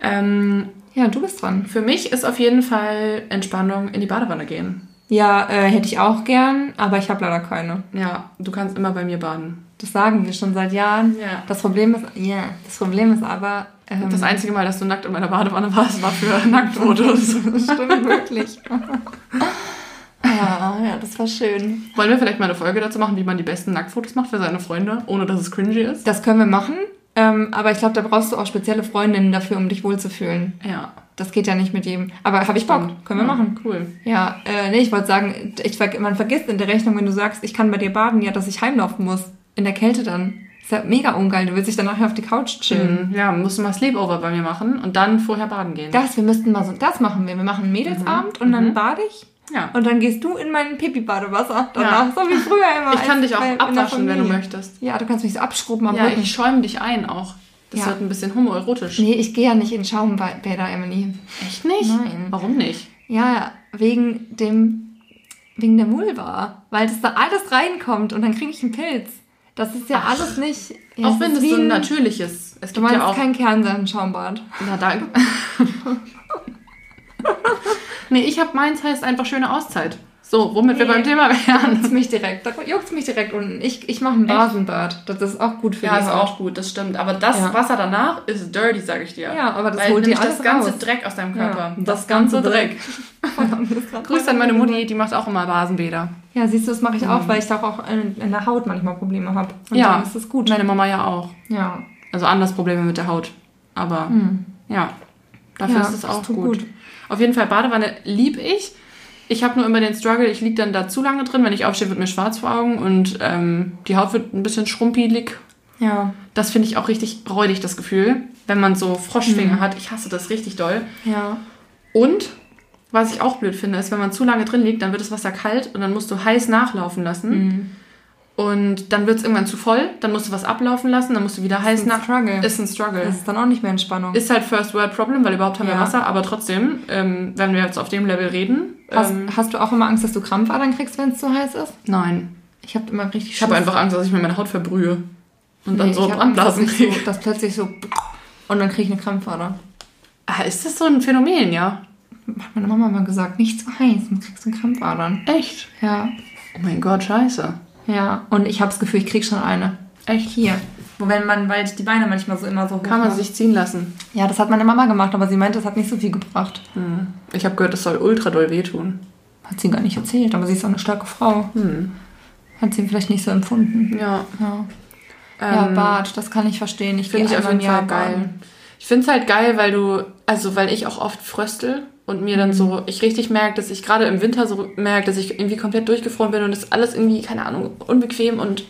Ähm, Ja, du bist dran. für mich ist auf jeden Fall Entspannung in die Badewanne gehen. Ja, äh, hätte ich auch gern, aber ich habe leider keine. Ja, du kannst immer bei mir baden. Das sagen wir schon seit Jahren. Ja. Das Problem ist, ja, das Problem ist aber. Ähm, Das einzige Mal, dass du nackt in meiner Badewanne warst, war für Nacktfotos. das stimmt wirklich. ja, ja, das war schön. Wollen wir vielleicht mal eine Folge dazu machen, wie man die besten Nacktfotos macht für seine Freunde, ohne dass es cringy ist? Das können wir machen, ähm, aber ich glaube, da brauchst du auch spezielle Freundinnen dafür, um dich wohlzufühlen. Ja. Das geht ja nicht mit jedem. Aber habe ich Bock. Können wir Ja, machen. Cool. Ja, äh, nee, ich wollte sagen, ich, man vergisst in der Rechnung, wenn du sagst, ich kann bei dir baden, ja, dass ich heimlaufen muss. In der Kälte dann. Ist ja mega ungeil. Du willst dich dann nachher auf die Couch chillen. Mhm. Ja, musst du mal Sleepover bei mir machen und dann vorher baden gehen. Das, wir müssten mal so, das machen wir. Wir machen einen Mädelsabend und dann bade ich. ja. Und dann gehst du in mein Pipi-Badewasser danach, so wie früher immer. Ich kann dich auch abwaschen, wenn du möchtest. Ja, du kannst mich so abschrubben am Ja, Rücken. ich schäume dich ein auch. Das Ja. wird ein bisschen homoerotisch. nee, ich gehe ja nicht in Schaumbäder, Emily. Echt nicht? Nein. Warum nicht? Ja, wegen dem, wegen der Vulva. Weil das da alles reinkommt und dann kriege ich einen Pilz. Das ist ja alles nicht... Ja, auch wenn es so ein- natürlich ist. Es Du gibt meinst ja auch. kein Kernsamen-Schaumbad. Na, da. nee, ich habe meins heißt einfach schöne Auszeit. So, womit wir Nee. beim Thema wären. Juckt's mich direkt. Da juckt's mich direkt unten. Ich, ich mache ein Basenbad. Das ist auch gut für Ja, die ist Haut. auch gut, das stimmt. Aber das Ja. Wasser danach ist dirty, sag ich dir. Ja, aber das Weil holt dir alles das ganze raus. Dreck aus deinem Körper. Ja, das ganze Dreck. Grüß Grüß an meine Mutti, die macht auch immer Basenbäder. Ja, siehst du, das mache ich auch, weil ich da auch in, in der Haut manchmal Probleme habe. Und Ja. dann ist das gut. Meine Mama ja auch. Ja. Also anders Probleme mit der Haut. Aber ja, dafür Ja, ist es das auch gut. gut. Auf jeden Fall Badewanne lieb ich. Ich habe nur immer den Struggle, ich liege dann da zu lange drin. Wenn ich aufstehe, wird mir schwarz vor Augen und ähm, die Haut wird ein bisschen schrumpelig. Ja. Das finde ich auch richtig räudig, das Gefühl, wenn man so Froschfinger hat. Ich hasse das richtig doll. Ja. Und was ich auch blöd finde, ist, wenn man zu lange drin liegt, dann wird das Wasser kalt und dann musst du heiß nachlaufen lassen. Mhm. Und dann wird es irgendwann zu voll, dann musst du was ablaufen lassen, dann musst du wieder heiß nach. Struggle. Ist ein Struggle. Das ist dann auch nicht mehr Entspannung. Ist halt First World Problem, weil überhaupt haben wir Ja. Wasser, aber trotzdem, ähm, wenn wir jetzt auf dem Level reden. hast, ähm, hast du auch immer Angst, dass du Krampfadern kriegst, wenn es zu heiß ist? nein. Ich habe immer richtig Ich habe einfach Angst, dass ich mir meine Haut verbrühe. Und dann Nee, so Brandblasen kriege. So, dass plötzlich so... Und dann kriege ich eine Krampfader. Ah, ist das so ein Phänomen, ja? Hat meine Mama mal gesagt, nicht zu heiß, dann kriegst du Krampfadern. Echt? Ja. Oh mein Gott, scheiße. Ja. Und ich habe das Gefühl, ich krieg schon eine. Echt? Hier. Wo wenn man, weil die Beine manchmal so immer so hoch Kann man macht. sich ziehen lassen. Ja, das hat meine Mama gemacht, aber sie meinte, das hat nicht so viel gebracht. Hm. Ich habe gehört, das soll ultra doll wehtun. Hat sie gar nicht erzählt, aber sie ist auch eine starke Frau. Hm. Hat sie vielleicht nicht so empfunden. Ja. Ja, ja Ähm, Bad, das kann ich verstehen. Ich Finde ich auf jeden Fall geil. baden. Ich finde es halt geil, weil du, also weil ich auch oft fröstel und mir dann so, ich richtig merke, dass ich gerade im Winter so merke, dass ich irgendwie komplett durchgefroren bin und das alles irgendwie, keine Ahnung, unbequem und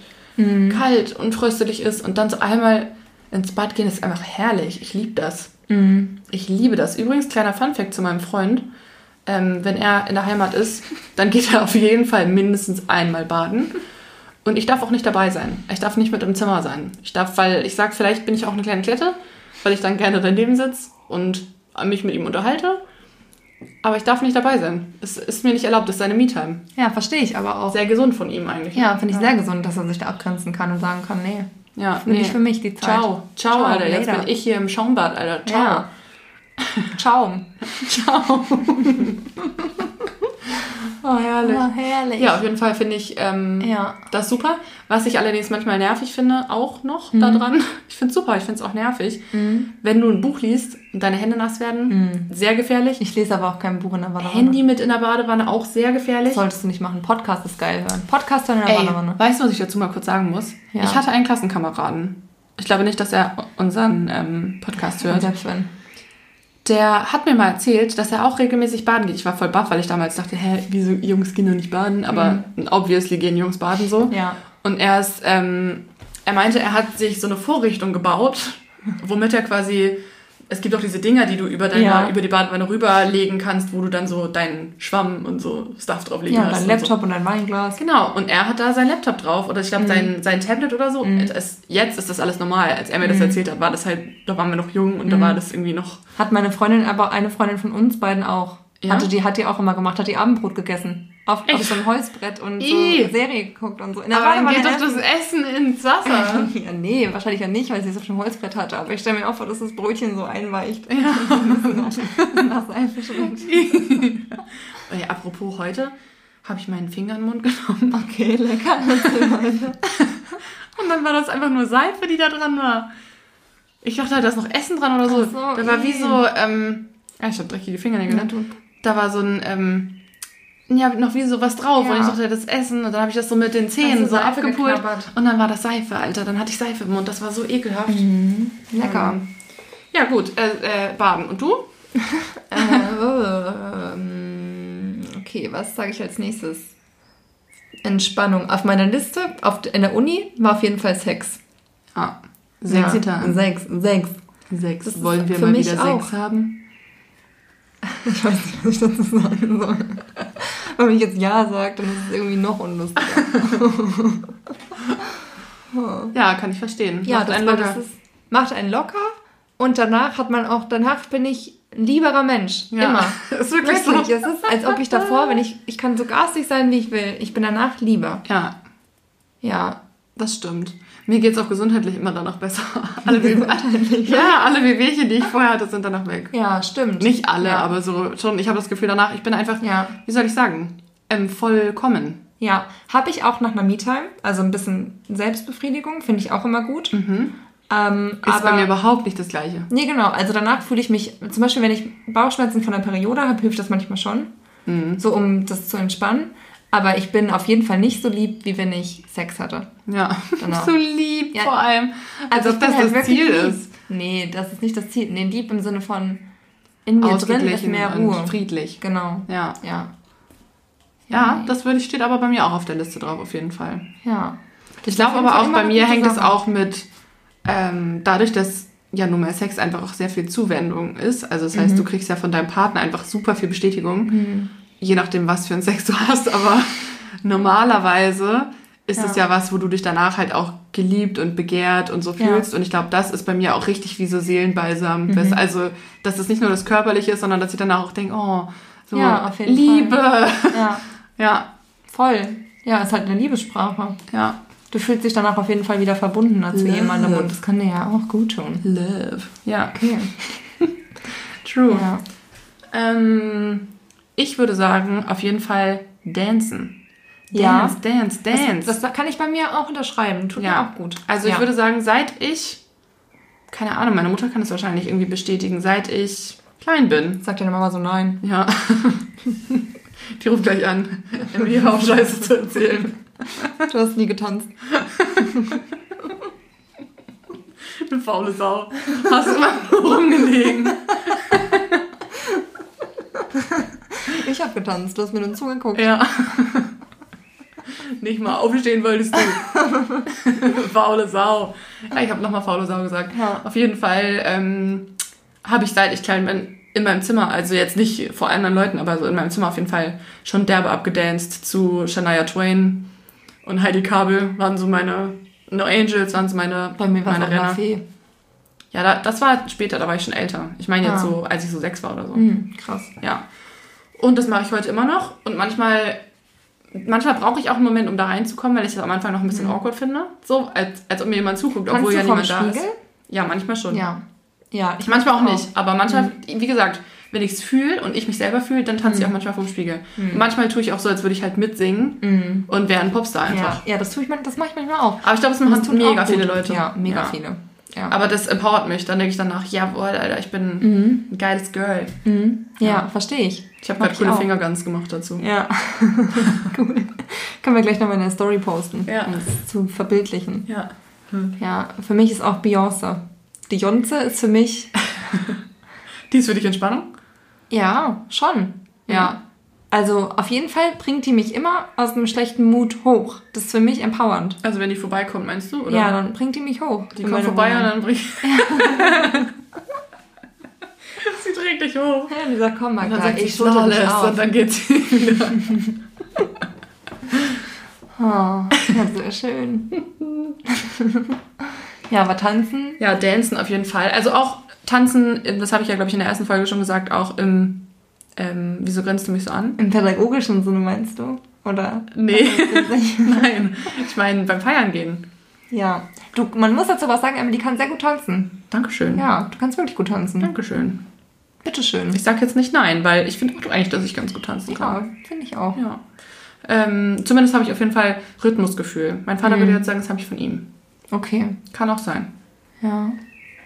kalt und fröstelig ist und dann so einmal ins Bad gehen, ist einfach herrlich. Ich liebe das. Mhm. Ich liebe das. Übrigens, kleiner Funfact zu meinem Freund. Ähm, wenn er in der Heimat ist, dann geht er auf jeden Fall mindestens einmal baden. Und ich darf auch nicht dabei sein. Ich darf nicht mit im Zimmer sein. Ich darf, weil ich sage, vielleicht bin ich auch eine kleine Klette, weil ich dann gerne daneben sitze und mich mit ihm unterhalte. Aber ich darf nicht dabei sein. Es ist mir nicht erlaubt, das ist seine Me-Time. Ja, verstehe ich aber auch. Sehr gesund von ihm eigentlich. Ja, finde ich sehr gesund, dass er sich da abgrenzen kann und sagen kann, nee, ja nicht für mich die Zeit. Ciao. Ciao, Alter. Jetzt later. bin ich hier im Schaumbad, Alter. Ciao. Ja. Ciao. Ciao. Oh, herrlich. Oh, herrlich. Ja, auf jeden Fall finde ich ähm, Ja. das super. Was ich allerdings manchmal nervig finde, auch noch daran, ich finde es super, ich finde es auch nervig, wenn du ein Buch liest und deine Hände nass werden, sehr gefährlich. Ich lese aber auch kein Buch in der Badewanne. Handy mit in der Badewanne, auch sehr gefährlich. Solltest du nicht machen. Podcast ist geil hören. Podcast hören in der Ey, Badewanne. weißt du, was ich dazu mal kurz sagen muss? Ja. Ich hatte einen Klassenkameraden. Ich glaube nicht, dass er unseren ähm, Podcast hört. Selbst wenn. Der hat mir mal erzählt, dass er auch regelmäßig baden geht. Ich war voll baff, weil ich damals dachte, hä, wieso Jungs gehen doch nicht baden? Aber obviously gehen Jungs baden so. Ja. Und er ist, ähm, er meinte, er hat sich so eine Vorrichtung gebaut, womit er quasi, es gibt auch diese Dinger, die du über deine, Ja. über die Badewanne rüberlegen kannst, wo du dann so deinen Schwamm und so Stuff drauf legen Ja, hast. dein und Laptop und dein Weinglas. So. Genau, und er hat da sein Laptop drauf oder ich glaube sein, sein Tablet oder so. Es, jetzt ist das alles normal. Als er mir das erzählt hat, war das halt, da waren wir noch jung und da war das irgendwie noch. Hat meine Freundin, aber eine Freundin von uns beiden auch. Ja? Hatte die, hat die auch immer gemacht, hat die Abendbrot gegessen. Auf, auf so einem Holzbrett und so Ih. Serie geguckt und so. In der Aber dann geht doch das Essen ins Wasser. Ja, nee, wahrscheinlich ja nicht, weil sie es auf dem Holzbrett hatte. Aber ich stelle mir auch vor, dass das Brötchen so einweicht. Ja. Nach Seife schmeckt. Ja, apropos heute habe ich meinen Finger in den Mund genommen Okay, lecker. und dann war das einfach nur Seife, die da dran war. Ich dachte, da ist noch Essen dran oder so. So, da war wie ih. so, ähm, ja, ich habe dreckige Fingernägel, ne? Da war so ein, ähm, ja, noch wie so was drauf Ja. und ich dachte, das Essen und dann habe ich das so mit den Zähnen so Seife abgepult geknabbert? und dann war das Seife, Alter. Dann hatte ich Seife im Mund, das war so ekelhaft. Mhm. Lecker. Ähm, Ja, gut, äh, äh, baden. Und du? Ähm, okay, was sage ich als nächstes? Entspannung. Auf meiner Liste auf, in der Uni war auf jeden Fall Sex. Ah, sechs ja, Liter. Sechs, sechs. Sechs. Das Wollen wir mal wieder auch. Sex haben? Ich weiß nicht, was ich dazu sagen soll. Wenn ich jetzt Ja sage, dann ist es irgendwie noch unlustiger. Ja, kann ich verstehen. Ja, Macht das, einen locker. das ist, macht einen locker und danach hat man auch, danach bin ich ein lieberer Mensch. Ja, Immer. ist wirklich so. Wirklich, es ist, als ob ich davor, wenn ich, ich kann so garstig sein, wie ich will. Ich bin danach lieber. Ja, Ja. das stimmt. Mir geht's auch gesundheitlich immer danach besser. Alle Wehwehchen, ja, alle Wehwehchen, die ich vorher hatte, sind danach weg. Ja, stimmt. Nicht alle, ja. aber so schon. Ich habe das Gefühl danach, ich bin einfach, Ja. wie soll ich sagen, ähm, vollkommen. Ja, habe ich auch nach einer Me-Time, also ein bisschen Selbstbefriedigung, finde ich auch immer gut. Ähm, Mhm. Ist aber bei mir überhaupt nicht das Gleiche. Nee, genau. Also danach fühle ich mich, zum Beispiel, wenn ich Bauchschmerzen von der Periode habe, hilft das manchmal schon. Mhm. So, um das zu entspannen. Aber ich bin auf jeden Fall nicht so lieb, wie wenn ich Sex hatte. Ja, Genau. so lieb Ja. vor allem. Als Also ob ich bin das halt das Ziel lieb. ist. Nee, das ist nicht das Ziel. Nee, lieb im Sinne von in mir drin ist mehr und Ruhe. friedlich. Genau. Ja. Ja. Ja, das würde, steht aber bei mir auch auf der Liste drauf, auf jeden Fall. Ja. Ich glaube aber auch bei mir hängt es auch mit, ähm, dadurch, dass ja nun mal Sex einfach auch sehr viel Zuwendung ist. Also das heißt, Mhm. du kriegst ja von deinem Partner einfach super viel Bestätigung, je nachdem, was für einen Sex du hast. Aber normalerweise ist es Ja. ja was, wo du dich danach halt auch geliebt und begehrt und so Ja. fühlst. Und ich glaube, das ist bei mir auch richtig wie so Seelenbalsam. Mhm. Das- Also, dass es nicht nur das Körperliche ist, sondern dass ich danach auch denke, oh, so Ja, Liebe. Ja. Ja, Voll. Ja, ist halt eine Liebessprache. ja. Du fühlst dich danach auf jeden Fall wieder verbundener zu jemandem und das kann dir ja auch gut tun. Love. Ja, Okay. true. Ja. Ähm, ich würde sagen, auf jeden Fall dancen. Ja. Dance, dance, dance. Das, das kann ich bei mir auch unterschreiben. Tut mir ja, auch gut. Also ich ja. würde sagen, seit ich, keine Ahnung, meine Mutter kann es wahrscheinlich irgendwie bestätigen, seit ich klein bin. Sag deine Mama so nein. Ja. Die ruft gleich an, um ihre auch Scheiße zu erzählen. Du hast nie getanzt. Eine faule Sau. Hast immer nur rumgelegen. Ich habe getanzt. Du hast mir nur zugeguckt. Ja. Nicht mal aufstehen wolltest du. faule Sau. Ja, ich habe nochmal faule Sau gesagt. Ja. Auf jeden Fall ähm, habe ich seit ich klein bin in meinem Zimmer, also jetzt nicht vor anderen Leuten, aber so in meinem Zimmer auf jeden Fall schon derbe abgedanced zu Shania Twain und Heidi Kabel waren so meine No Angels waren so meine Bei mir war meine eine Fee. Ja, da, das war später, da war ich schon älter. Ich meine jetzt Ah. so, als ich so sechs war oder so. Hm, krass. Ja. Und das mache ich heute immer noch. Und manchmal, manchmal brauche ich auch einen Moment, um da reinzukommen, weil ich das am Anfang noch ein bisschen awkward finde. So, als, als ob mir jemand zuguckt, Mhm. Kannst obwohl ja niemand da ist. Spiegel? Ja, manchmal schon. Ja. Ja, ich Manchmal auch mach nicht. Aber manchmal, Mhm. wie gesagt, wenn ich es fühle und ich mich selber fühle, dann tanze ich auch manchmal vom Spiegel. Und manchmal tue ich auch so, als würde ich halt mitsingen und wäre ein Popstar einfach. Ja, ja das tue ich, das mache ich manchmal auch. Aber ich glaube, es machen mega auch viele. Leute. Ja, mega Ja. viele. Ja. Aber das empowert mich. Dann denke ich danach, jawohl, Alter, ich bin ein geiles Girl. ja, verstehe ich. Ich habe gerade coole auch. Fingerguns gemacht dazu. Ja. cool. Können wir gleich nochmal in der Story posten, Ja. um es zu verbildlichen. Ja. Ja, für mich ist auch Beyoncé. Die Jonze ist für mich, Die ist für dich Entspannung? ja, schon. Ja. Ja. Also auf jeden Fall bringt die mich immer aus einem schlechten Mut hoch. Das ist für mich empowernd. Also wenn die vorbeikommt, meinst du? Oder? Ja, dann bringt die mich hoch. Die kommt vorbei und Wohnung. dann bringt... Sie trägt dich hoch. Ja, die sagt, komm Und dann sagt ich schulter dich auf. und dann geht sie wieder. Oh, ja, sehr schön. ja, aber tanzen, Ja, Dancen auf jeden Fall. Also auch Tanzen, das habe ich ja, glaube ich, in der ersten Folge schon gesagt, auch im... Ähm, wieso grinst du mich so an? im pädagogischen Sinne meinst du? Oder? Nee, nein. Ich meine, beim Feiern gehen. Ja. Du, man muss dazu was sagen, Emily kann sehr gut tanzen. Dankeschön. Ja, du kannst wirklich gut tanzen. Dankeschön. Bitteschön. Ich sag jetzt nicht nein, weil ich finde auch eigentlich, dass ich ganz gut tanzen Ja, kann. finde ich auch. Ja. Ähm, zumindest habe ich auf jeden Fall Rhythmusgefühl. Mein Vater würde jetzt sagen, das habe ich von ihm. Okay. Kann auch sein. Ja.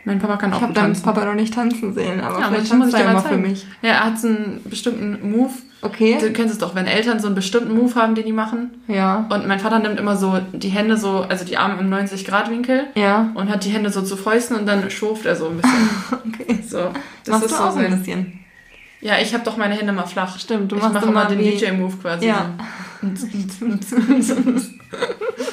Mein Papa kann Ich auch habe gut deinen tanzen. Papa noch nicht tanzen sehen, aber Ja, vielleicht tanzt ich er mal immer für mich. Ja, er hat so einen bestimmten Move. Okay. Du kennst es doch, wenn Eltern so einen bestimmten Move haben, den die machen. Ja. Und mein Vater nimmt immer so die Hände so, also die Arme im 90-Grad-Winkel Ja. und hat die Hände so zu Fäusten und dann schurft er so ein bisschen. Okay. So, das Machst ist du so auch ein bisschen. Ja, ich habe doch meine Hände mal flach. Stimmt, du ich machst mache immer den DJ-Move quasi. Ja. So.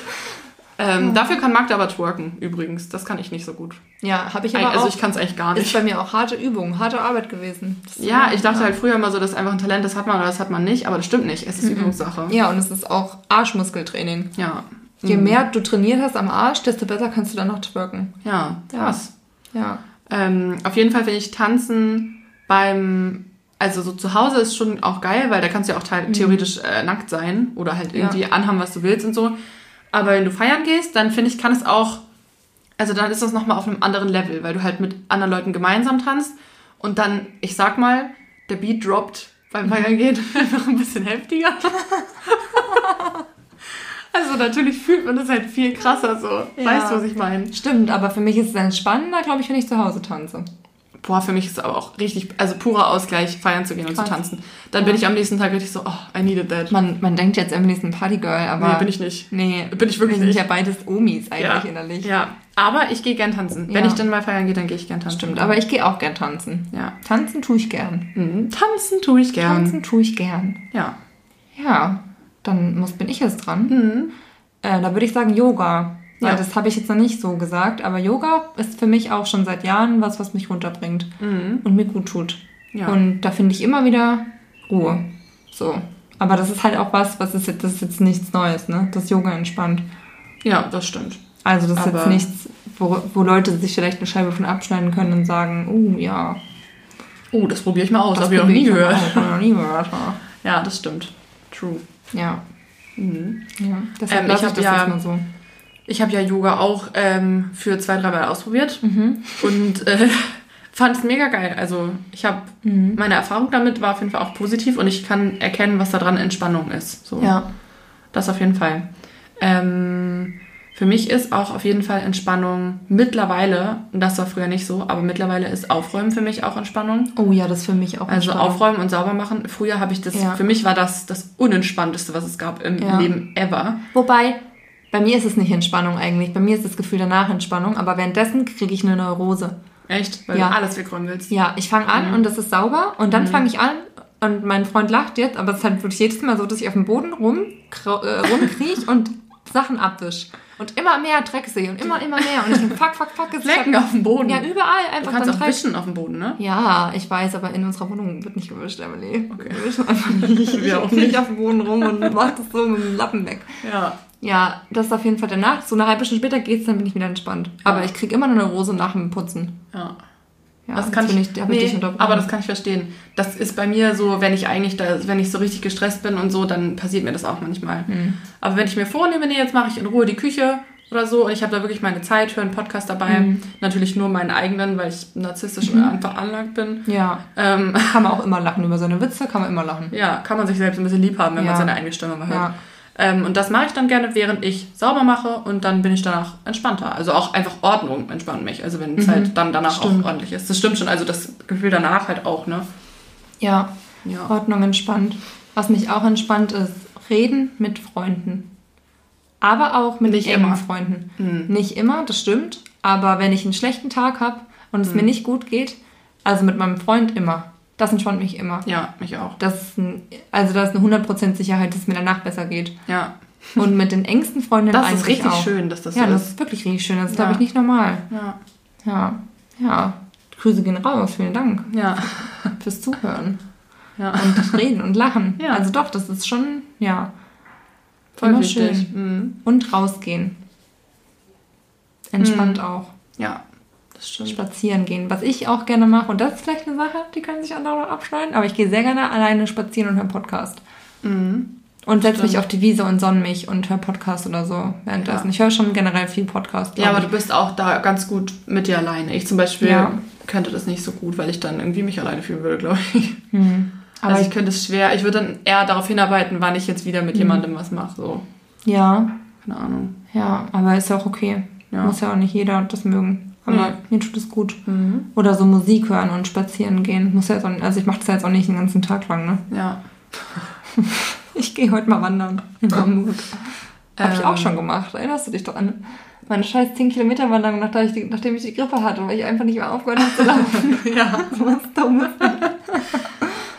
ähm, dafür kann Magda aber twerken, übrigens. Das kann ich nicht so gut. Ja, habe ich aber also auch. ich kann es eigentlich gar ist nicht. bei mir auch harte Übung, harte Arbeit gewesen. Ist Ja, ich dachte halt früher immer so, das ist einfach ein Talent, das hat man oder das hat man nicht, aber das stimmt nicht. Es ist Übungssache. Ja, und es ist auch Arschmuskeltraining. Ja. Je Mhm. mehr du trainiert hast am Arsch, desto besser kannst du dann noch twerken. Ja, krass. Ja. Ähm, auf jeden Fall finde ich Tanzen beim, also so zu Hause ist schon auch geil, weil da kannst du ja auch teil- theoretisch äh, nackt sein oder halt irgendwie anhaben, was du willst und so. Aber wenn du feiern gehst, dann finde ich, kann es auch, also dann ist das nochmal auf einem anderen Level, weil du halt mit anderen Leuten gemeinsam tanzt und dann, ich sag mal, der Beat droppt beim Feiern gehen einfach ein bisschen heftiger. also natürlich fühlt man das halt viel krasser so. Ja. Weißt du, was ich meine? Stimmt, aber für mich ist es entspannender, glaube ich, wenn ich zu Hause tanze. Boah, für mich ist es aber auch richtig, also purer Ausgleich, feiern zu gehen und Krass. zu tanzen. Dann bin ich am nächsten Tag richtig so, oh, I needed that. Man, man denkt jetzt, Emily ist ein Partygirl, aber. nee, bin ich nicht. Nee, Bin ich wirklich wir sind nicht. ja beides Omis eigentlich Ja, innerlich. ja, aber ich gehe gern tanzen. Wenn Ja. ich dann mal feiern gehe, dann gehe ich gern tanzen. Stimmt, aber ich gehe auch gern tanzen. Ja. Tanzen tue ich gern. Mhm. Tanzen tue ich gern. Tanzen tue ich gern. Ja. Ja, dann muss, bin ich jetzt dran. Mhm. Äh, da würde ich sagen Yoga. Weil Ja. das habe ich jetzt noch nicht so gesagt, aber Yoga ist für mich auch schon seit Jahren was, was mich runterbringt Mhm. und mir gut tut. Ja. Und da finde ich immer wieder Ruhe. So. Aber das ist halt auch was, was ist jetzt, das ist jetzt nichts Neues, ne? Das Yoga entspannt. ja, das stimmt. Also das ist jetzt Aber- nichts, wo, wo Leute sich vielleicht eine Scheibe von abschneiden können und sagen, oh ja, Oh, das probiere ich mal aus. das Habe ich noch nie gehört. auch, noch nie gehört. Ja, das stimmt. True. Ja, Mhm. ja. Deshalb Ähm, ich ich das ja- jetzt mal so. Ich habe ja Yoga auch ähm, für zwei, drei Mal ausprobiert Mhm. und äh, fand es mega geil. Also ich habe Mhm. meine Erfahrung damit war auf jeden Fall auch positiv und ich kann erkennen, was da dran Entspannung ist. So. Ja. Das auf jeden Fall. Ähm, für mich ist auch auf jeden Fall Entspannung mittlerweile, und das war früher nicht so, aber mittlerweile ist Aufräumen für mich auch Entspannung. Oh ja, das ist für mich auch Also Entspannung. aufräumen und sauber machen. Früher habe ich das, Ja. für mich war das das Unentspannteste, was es gab im Ja. Leben ever. Wobei, bei mir ist es nicht Entspannung eigentlich. Bei mir ist das Gefühl danach Entspannung, aber währenddessen kriege ich eine Neurose. Echt? Weil Ja. du alles wegräumen willst. Ja, ich fange an und das ist sauber und dann fange ich an und mein Freund lacht jetzt, aber es ist halt wirklich jedes Mal so, dass ich auf dem Boden rum, äh, rumkriech und Sachen abwisch. Und immer mehr Dreck sehe und immer, immer mehr. Und ich denke, fuck, fuck, fuck. es Flecken halt- auf dem Boden. Ja, überall du einfach kannst dann auch Dreck. wischen auf dem Boden, ne? Ja, ich weiß, aber in unserer Wohnung wird nicht gewischt, Emily. Okay. Wir wischen einfach nicht. Wir auch nicht. auf dem Boden rum und mach das so mit dem Lappen weg. Ja. Ja, das ist auf jeden Fall danach. So eine halbe Stunde später geht's, dann bin ich wieder entspannt. Aber Ja. ich kriege immer eine Neurose nach dem Putzen. Ja. Ja, das kann ich, ich nee, aber das kann ich verstehen. Das ist bei mir so, wenn ich eigentlich da, wenn ich so richtig gestresst bin und so, dann passiert mir das auch manchmal. Hm. Aber wenn ich mir vornehme, nee, jetzt mache ich in Ruhe die Küche oder so. Und ich habe da wirklich meine Zeit, höre einen Podcast dabei. Mhm. Natürlich nur meinen eigenen, weil ich narzisstisch Mhm. einfach anlagt bin. Ja. Ähm, Kann man auch immer lachen über seine Witze, kann man immer lachen. ja, kann man sich selbst ein bisschen lieb haben, wenn Ja. man seine eigene Stimme mal hört. Ja. Ähm, und das mache ich dann gerne, während ich sauber mache und dann bin ich danach entspannter. Also auch einfach Ordnung entspannt mich. Also wenn es Mhm. halt dann danach Stimmt. auch ordentlich ist. Das stimmt schon. Also das Gefühl danach halt auch, ne? Ja, Ja. Ordnung entspannt. Was mich auch entspannt ist, reden mit Freunden. Aber auch mit Nicht engen immer. Freunden. Hm. Nicht immer, das stimmt. Aber wenn ich einen schlechten Tag habe und es mir nicht gut geht, also mit meinem Freund immer. Das entspannt mich immer. Ja, mich auch. Das ist ein, also da ist eine 100% Sicherheit, dass es mir danach besser geht. Ja. Und mit den engsten Freundinnen Das ist richtig auch. schön, dass das ja, so das ist. ist wirklich richtig schön. Das ist, Ja. glaube ich, nicht normal. Ja. Ja, ja. Grüße gehen raus. Vielen Dank Ja. fürs Zuhören Ja. und reden und lachen. Ja. Also doch, das ist schon, ja. Voll immer wichtig. schön. Mhm. Und rausgehen. Entspannt Mhm. auch. Ja, das stimmt. Spazieren gehen. Was ich auch gerne mache, und das ist vielleicht eine Sache, die können sich andere abschneiden, aber ich gehe sehr gerne alleine spazieren und höre Podcast. Mhm. Und setze mich auf die Wiese und sonne mich und höre Podcast oder so währenddessen. Ja. Ich höre schon generell viel Podcast. Ja, aber ich. du bist auch da ganz gut mit dir alleine. Ich zum Beispiel Ja. könnte das nicht so gut, weil ich dann irgendwie mich alleine fühlen würde, glaube ich. Hm. Aber also ich, könnte es schwer. Ich würde dann eher darauf hinarbeiten, wann ich jetzt wieder mit Mhm. jemandem was mache. So, ja, keine Ahnung. ja, aber ist auch okay. Ja. Muss ja auch nicht jeder das mögen. Aber Nee. mir tut es gut. Mhm. Oder so Musik hören und spazieren gehen. Muss ja jetzt auch, also ich mache das ja jetzt auch nicht den ganzen Tag lang, ne? Ja. Ich gehe heute mal wandern in Hamburg. Habe ich auch schon gemacht. Erinnerst du dich dran? Meine scheiß 10 Kilometer Wanderung, nachdem ich, die, nachdem ich die Grippe hatte, weil ich einfach nicht mehr aufgehört habe zu laufen. ja. so was Dummes.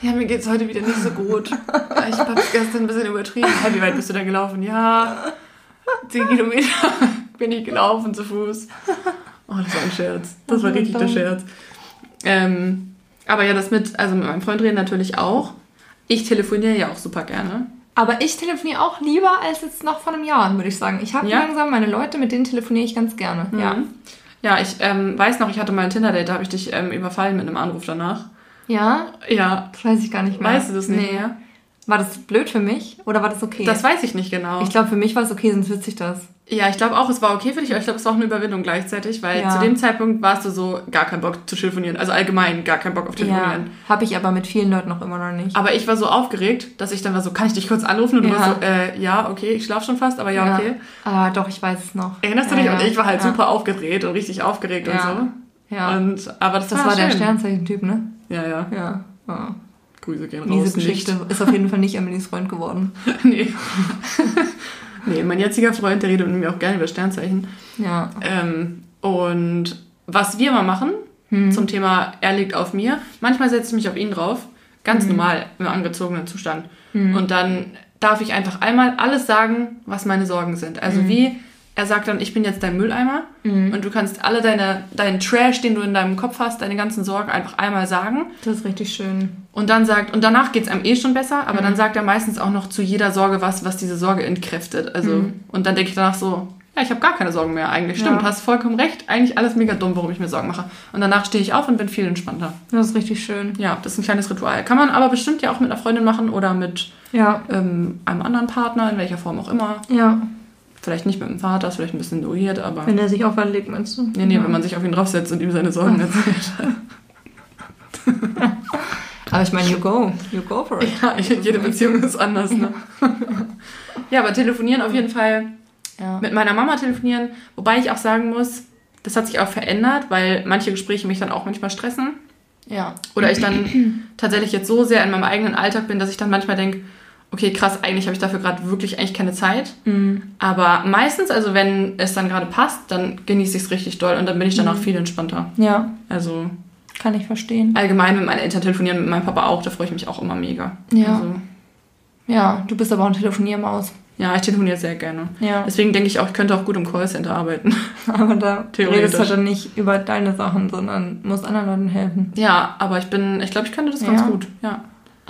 Ja, mir geht's heute wieder nicht so gut. Ich hab's gestern ein bisschen übertrieben. Hey, wie weit bist du denn gelaufen? Ja, 10 Kilometer bin ich gelaufen zu Fuß. Oh, das war ein Scherz. Das war richtig der Scherz. Ähm, aber ja, das mit, also mit meinem Freund reden natürlich auch. Ich telefoniere ja auch super gerne. Aber ich telefoniere auch lieber als jetzt noch vor einem Jahr, würde ich sagen. Ich habe Ja? langsam meine Leute, mit denen telefoniere ich ganz gerne. Ja. Mhm. Ja, ich ähm, weiß noch, ich hatte mal ein Tinder-Date, da habe ich dich ähm, überfallen mit einem Anruf danach. Ja? Ja, Das weiß ich gar nicht mehr. weißt du das nicht Nee. mehr? War das blöd für mich oder war das okay? Das weiß ich nicht genau. ich glaube, für mich war es okay, sonst wüsste ich das. Ja, ich glaube auch, es war okay für dich, aber ich glaube, es war auch eine Überwindung gleichzeitig, weil Ja. zu dem Zeitpunkt warst du so gar keinen Bock zu telefonieren. Also allgemein gar keinen Bock auf Ja, Telefonieren. habe ich aber mit vielen Leuten noch immer noch nicht. Aber ich war so aufgeregt, dass ich dann war so, kann ich dich kurz anrufen? Und du Ja. warst so, äh, ja, okay, ich schlafe schon fast, aber ja, okay. Ah, doch, ich weiß es noch. Erinnerst du ja, dich? ja. Und ich war halt ja. super aufgedreht und richtig aufgeregt Ja. und so. Ja. Und, aber das, das war der schön. Sternzeichen-Typ, ne? Ja, ja. Ja. ja. Grüße gehen raus. Miese Geschichte. Ist auf jeden Fall nicht Emilys Freund geworden. Nicht. nee. nee, mein jetziger Freund, der redet mit mir auch gerne über Sternzeichen. Ja. Ähm, und was wir mal machen Hm. zum Thema, er liegt auf mir, manchmal setze ich mich auf ihn drauf, ganz Hm. normal im angezogenen Zustand. Und dann darf ich einfach einmal alles sagen, was meine Sorgen sind. Also Hm. wie, er sagt dann, ich bin jetzt dein Mülleimer und du kannst alle deine, deinen Trash, den du in deinem Kopf hast, deine ganzen Sorgen einfach einmal sagen. Das ist richtig schön. Und dann sagt, und danach geht's einem eh schon besser, aber Mhm. dann sagt er meistens auch noch zu jeder Sorge was, was diese Sorge entkräftet. Also, Mhm. und dann denke ich danach so, ja, ich habe gar keine Sorgen mehr eigentlich. Stimmt, Ja. hast vollkommen recht. Eigentlich alles mega dumm, warum ich mir Sorgen mache. Und danach stehe ich auf und bin viel entspannter. Das ist richtig schön. Ja, das ist ein kleines Ritual. Kann man aber bestimmt ja auch mit einer Freundin machen oder mit Ja. ähm, einem anderen Partner, in welcher Form auch immer. Ja. Vielleicht nicht mit dem Vater, ist vielleicht ein bisschen weird, aber. Wenn er sich auf einen legt, meinst du? Nee, nee, ja. wenn man sich auf ihn draufsetzt und ihm seine Sorgen erzählt. Aber ich meine, you go. You go for it. ja, jede Beziehung ist anders, ne? ja, aber telefonieren auf jeden Fall Ja. mit meiner Mama telefonieren, wobei ich auch sagen muss, das hat sich auch verändert, weil manche Gespräche mich dann auch manchmal stressen. Ja. Oder ich dann tatsächlich jetzt so sehr in meinem eigenen Alltag bin, dass ich dann manchmal denke, okay, krass, eigentlich habe ich dafür gerade wirklich eigentlich keine Zeit. Mhm. Aber meistens, also wenn es dann gerade passt, dann genieße ich es richtig doll und dann bin ich dann auch viel entspannter. Ja. Also Kann ich verstehen. allgemein mit meinen Eltern telefonieren, mit meinem Papa auch, da freue ich mich auch immer mega. Ja. Also, Ja, du bist aber auch ein Telefoniermaus. ja, ich telefoniere sehr gerne. Ja. Deswegen denke ich auch, ich könnte auch gut im Callcenter arbeiten. Aber da Theoretisch. redest du halt dann nicht über deine Sachen, sondern musst anderen Leuten helfen. Ja, aber ich bin, ich glaube, ich könnte das ganz Ja. gut. Ja.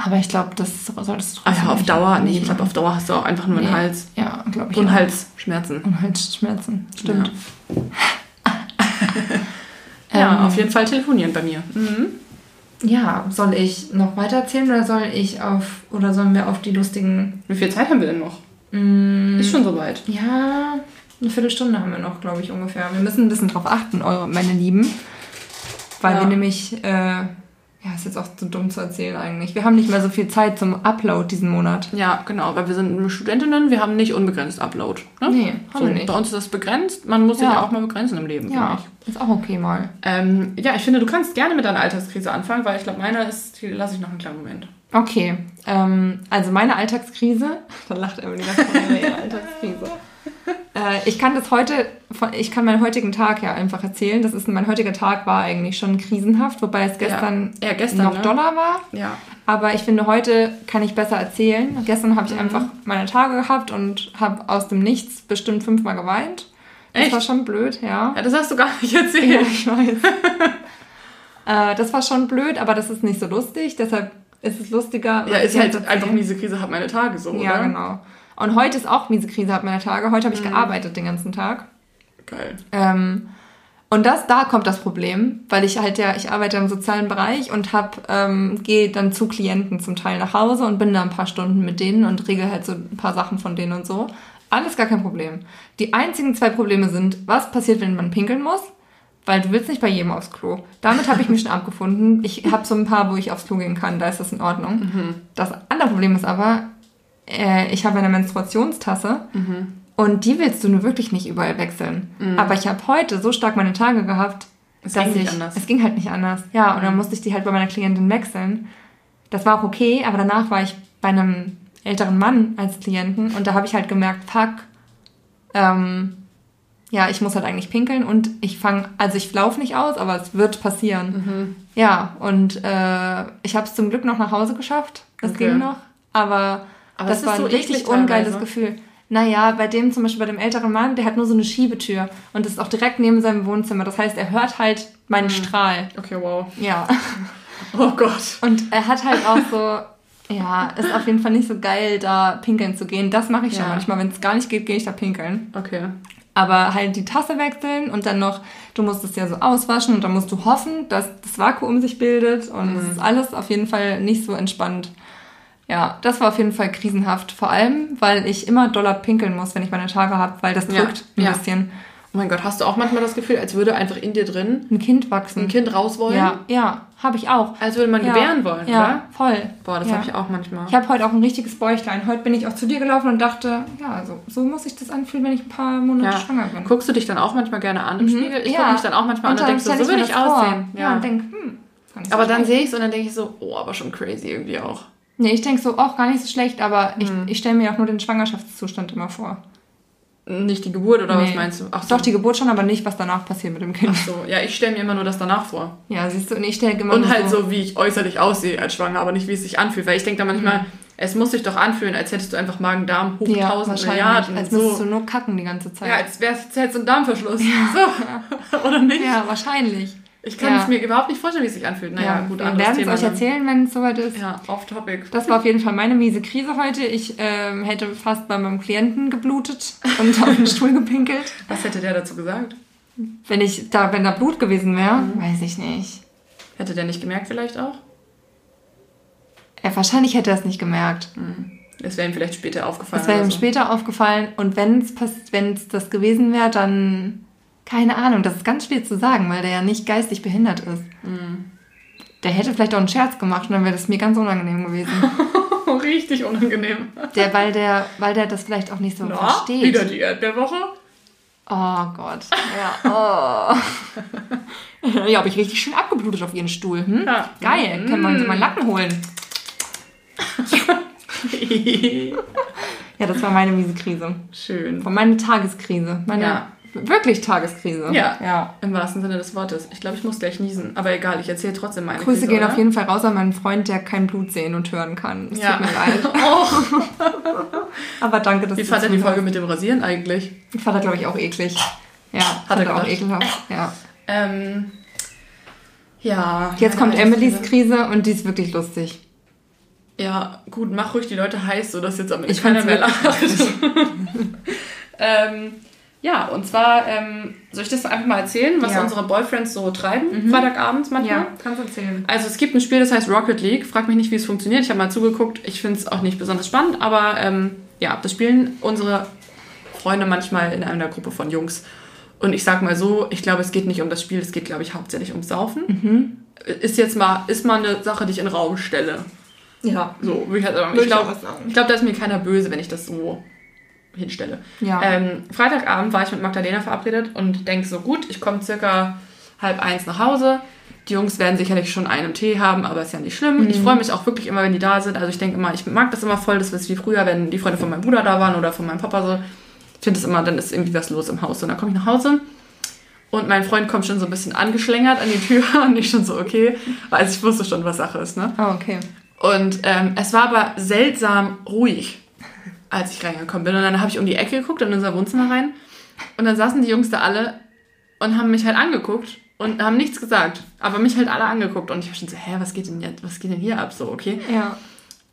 Aber ich glaube, das solltest du Ah ja, auf Dauer, nee, ich glaube, auf Dauer hast du auch einfach nur einen Nee. Hals. Ja, glaube ich. Und auch. Halsschmerzen. Und Halsschmerzen. Stimmt. Ja, Ähm, auf jeden Fall telefonieren bei mir. Mhm. Ja, soll ich noch weiter erzählen oder soll ich auf oder sollen wir auf die lustigen Wie viel Zeit haben wir denn noch? Mm, Ist schon soweit. ja, Eine Viertelstunde haben wir noch, glaube ich, ungefähr. Wir müssen ein bisschen drauf achten, eure, meine Lieben. Weil Ja. wir nämlich, äh, ja, ist jetzt auch zu dumm zu erzählen eigentlich. Wir haben nicht mehr so viel Zeit zum Upload diesen Monat. Ja, genau, weil wir sind Studentinnen, wir haben nicht unbegrenzt Upload. Ne? Nee, haben so, wir nicht. Bei uns ist das begrenzt. Man muss sich Ja. auch mal begrenzen im Leben, Ja, finde ich. ist auch okay mal. Ähm, ja, ich finde, du kannst gerne mit deiner Alltagskrise anfangen, weil ich glaube, meine ist, die lasse ich noch einen kleinen Moment. Okay, ähm, also meine Alltagskrise. Da lacht Emily ganz von ihrer Alltagskrise. Äh, ich kann das heute, ich kann meinen heutigen Tag ja einfach erzählen. Das ist mein heutiger Tag war eigentlich schon krisenhaft, wobei es gestern, Ja, gestern, noch ne? doller war. Ja. Aber ich finde, heute kann ich besser erzählen. Gestern habe ich Mhm. einfach meine Tage gehabt und habe aus dem Nichts bestimmt fünfmal geweint. Das Echt? war schon blöd, ja. ja, das hast du gar nicht Ja, erzählt. ich weiß. äh, das war schon blöd, aber das ist nicht so lustig. Deshalb ist es lustiger. Ja, ist halt einfach miese Krise, hat meine Tage so, Ja, oder? genau. Und heute ist auch miese Krise, hat meine Tage. Heute habe Mhm. ich gearbeitet den ganzen Tag. Geil. Ähm, und das, da kommt das Problem, weil ich halt ja, ich arbeite im sozialen Bereich und hab, ähm, gehe dann zu Klienten zum Teil nach Hause und bin da ein paar Stunden mit denen und regel halt so ein paar Sachen von denen und so. Alles gar kein Problem. Die einzigen zwei Probleme sind, was passiert, wenn man pinkeln muss? Weil du willst nicht bei jedem aufs Klo. Damit habe ich mich schon abgefunden. Ich habe so ein paar, wo ich aufs Klo gehen kann, da ist das in Ordnung. Das andere Problem ist aber, äh, ich habe eine Menstruationstasse und die willst du nur wirklich nicht überall wechseln. Aber ich habe heute so stark meine Tage gehabt, Es dass ging nicht ich, anders. es ging halt nicht anders. Ja, und dann musste ich die halt bei meiner Klientin wechseln. Das war auch okay, aber danach war ich bei einem älteren Mann als Klienten und da habe ich halt gemerkt, fuck, ähm, ja, ich muss halt eigentlich pinkeln und ich fange, also ich laufe nicht aus, aber es wird passieren. Mhm. Ja, und äh, ich habe es zum Glück noch nach Hause geschafft. Das Okay. ging noch, aber, Aber das es war ist ein so richtig ungeiles teilweise. Gefühl. Naja, bei dem zum Beispiel, bei dem älteren Mann, der hat nur so eine Schiebetür und das ist auch direkt neben seinem Wohnzimmer. Das heißt, er hört halt meinen Mhm. Strahl. Okay, wow. Ja. Oh Gott. Und er hat halt auch so, ja, ist auf jeden Fall nicht so geil, da pinkeln zu gehen. Das mache ich schon Ja. manchmal. Wenn es gar nicht geht, gehe ich da pinkeln. Okay. Aber halt die Tasse wechseln und dann noch, du musst es ja so auswaschen und dann musst du hoffen, dass das Vakuum sich bildet und es ist alles auf jeden Fall nicht so entspannt. Ja, das war auf jeden Fall krisenhaft. Vor allem, weil ich immer doller pinkeln muss, wenn ich meine Tage habe, weil das Ja, drückt ein ja. bisschen. Oh mein Gott, hast du auch manchmal das Gefühl, als würde einfach in dir drin Ein Kind wachsen. ein Kind raus wollen? Ja, ja, habe ich auch. Als würde man ja, gebären wollen, Ja, oder? voll. Boah, das ja. habe ich auch manchmal. Ich habe heute auch ein richtiges Bäuchlein. Heute bin ich auch zu dir gelaufen und dachte, ja, also so muss ich das anfühlen, wenn ich ein paar Monate ja. schwanger bin. Guckst du dich dann auch manchmal gerne an im Spiegel? Ich Mhm. Ja. gucke mich dann auch manchmal an und denke so, so würde ich aussehen. Ja, und denk, hm, nicht so aber dann sehe ich es und dann denke ich so, oh, aber schon crazy irgendwie auch. Nee, ich denke so, auch gar nicht so schlecht, aber ich, Mhm. ich stelle mir auch nur den Schwangerschaftszustand immer vor. Nicht die Geburt oder was Nee. meinst du? Ach so. Doch, die Geburt schon, aber nicht, was danach passiert mit dem Kind. Ach so. Ja, ich stelle mir immer nur das danach vor. Ja, siehst du, und ich stelle immer Und halt so, wie ich äußerlich aussehe als schwanger, aber nicht, wie es sich anfühlt. Weil ich denke da manchmal, es muss sich doch anfühlen, als hättest du einfach Magen-Darm hoch Mhm. ja, tausend Milliarden. als so. müsstest du nur kacken die ganze Zeit. Ja, als wäre es jetzt ein Darmverschluss. So. Oder nicht? Ja, wahrscheinlich. Ich kann Ja. es mir überhaupt nicht vorstellen, wie es sich anfühlt. Naja, gut, wir werden es euch erzählen, wenn es soweit ist. Ja, off topic. Das war auf jeden Fall meine miese Krise heute. Ich ähm, hätte fast bei meinem Klienten geblutet und auf den Stuhl gepinkelt. Was hätte der dazu gesagt? Wenn ich da, wenn da Blut gewesen wäre, Mhm. weiß ich nicht. Hätte der nicht gemerkt vielleicht auch? Er, wahrscheinlich hätte er es nicht gemerkt. Es wäre ihm vielleicht später aufgefallen. Das wäre ihm so. später aufgefallen. Und wenn es das gewesen wäre, dann keine Ahnung. Das ist ganz schwer zu sagen, weil der ja nicht geistig behindert ist. Mhm. Der hätte vielleicht auch einen Scherz gemacht und dann wäre das mir ganz unangenehm gewesen. Richtig unangenehm. Der, weil der, weil der das vielleicht auch nicht so Na, versteht. wieder die Erdbeerwoche? Oh Gott. Ja, oh. ja habe ich richtig schön abgeblutet auf ihren Stuhl. Hm? Ja. Geil. Können wir uns mal Lappen holen. Ja, das war meine miese Krise. Schön. Von meine Tageskrise. Meine Ja. Wirklich Tageskrise. Ja. ja. Im wahrsten Sinne des Wortes. Ich glaube, ich muss gleich niesen. Aber egal, ich erzähle trotzdem meine Grüße Krise, gehen oder? auf jeden Fall raus an meinen Freund, der kein Blut sehen und hören kann. Es Ja. tut mir leid. Oh, Aber danke, dass wie du fand er die. Folge mit dem Rasieren eigentlich? Ich fand er, glaube ich, auch eklig. Ja, fand er auch ekelhaft. Ja. Ähm, ja. Jetzt kommt Emilys. Krise und die ist wirklich lustig. Ja, gut, mach ruhig die Leute heiß, sodass jetzt am Ende Ich keiner mehr lacht. ähm, ja, und zwar, ähm, soll ich das einfach mal erzählen, was Ja. Mhm. unsere Boyfriends so treiben, Freitagabends manchmal? kannst du erzählen. Also es gibt ein Spiel, das heißt Rocket League. Frag mich nicht, wie es funktioniert. Ich habe mal zugeguckt. Ich finde es auch nicht besonders spannend, aber ähm, ja, das spielen unsere Freunde manchmal in einer Gruppe von Jungs. Und ich sag mal so, ich glaube, es geht nicht um das Spiel, es geht, glaube ich, hauptsächlich ums Saufen. Ist jetzt mal, ist mal eine Sache, die ich in den Raum stelle. Ja. So, würde ich halt sagen. Ich glaube, glaub, da ist mir keiner böse, wenn ich das so hinstelle. Ja. Ähm, Freitagabend war ich mit Magdalena verabredet und denke so, gut, ich komme circa halb eins nach Hause. Die Jungs werden sicherlich schon einen Tee haben, aber ist ja nicht schlimm. Mhm. Ich freue mich auch wirklich immer, wenn die da sind. Also ich denke immer, ich mag das immer voll. Das ist wie früher, wenn die Freunde von meinem Bruder da waren oder von meinem Papa so. Ich finde das immer, dann ist irgendwie was los im Haus. Und dann komme ich nach Hause und mein Freund kommt schon so ein bisschen angeschlängert an die Tür und ich schon so, okay, weil ich wusste schon, was Sache ist, ne? Oh, okay. Und ähm, es war aber seltsam ruhig, als ich reingekommen bin. Und dann habe ich um die Ecke geguckt in unser Wohnzimmer rein. Und dann saßen die Jungs da alle und haben mich halt angeguckt und haben nichts gesagt. Aber mich halt alle angeguckt. Und ich war schon so, hä, was geht denn jetzt, was geht denn hier ab? So, okay. Ja.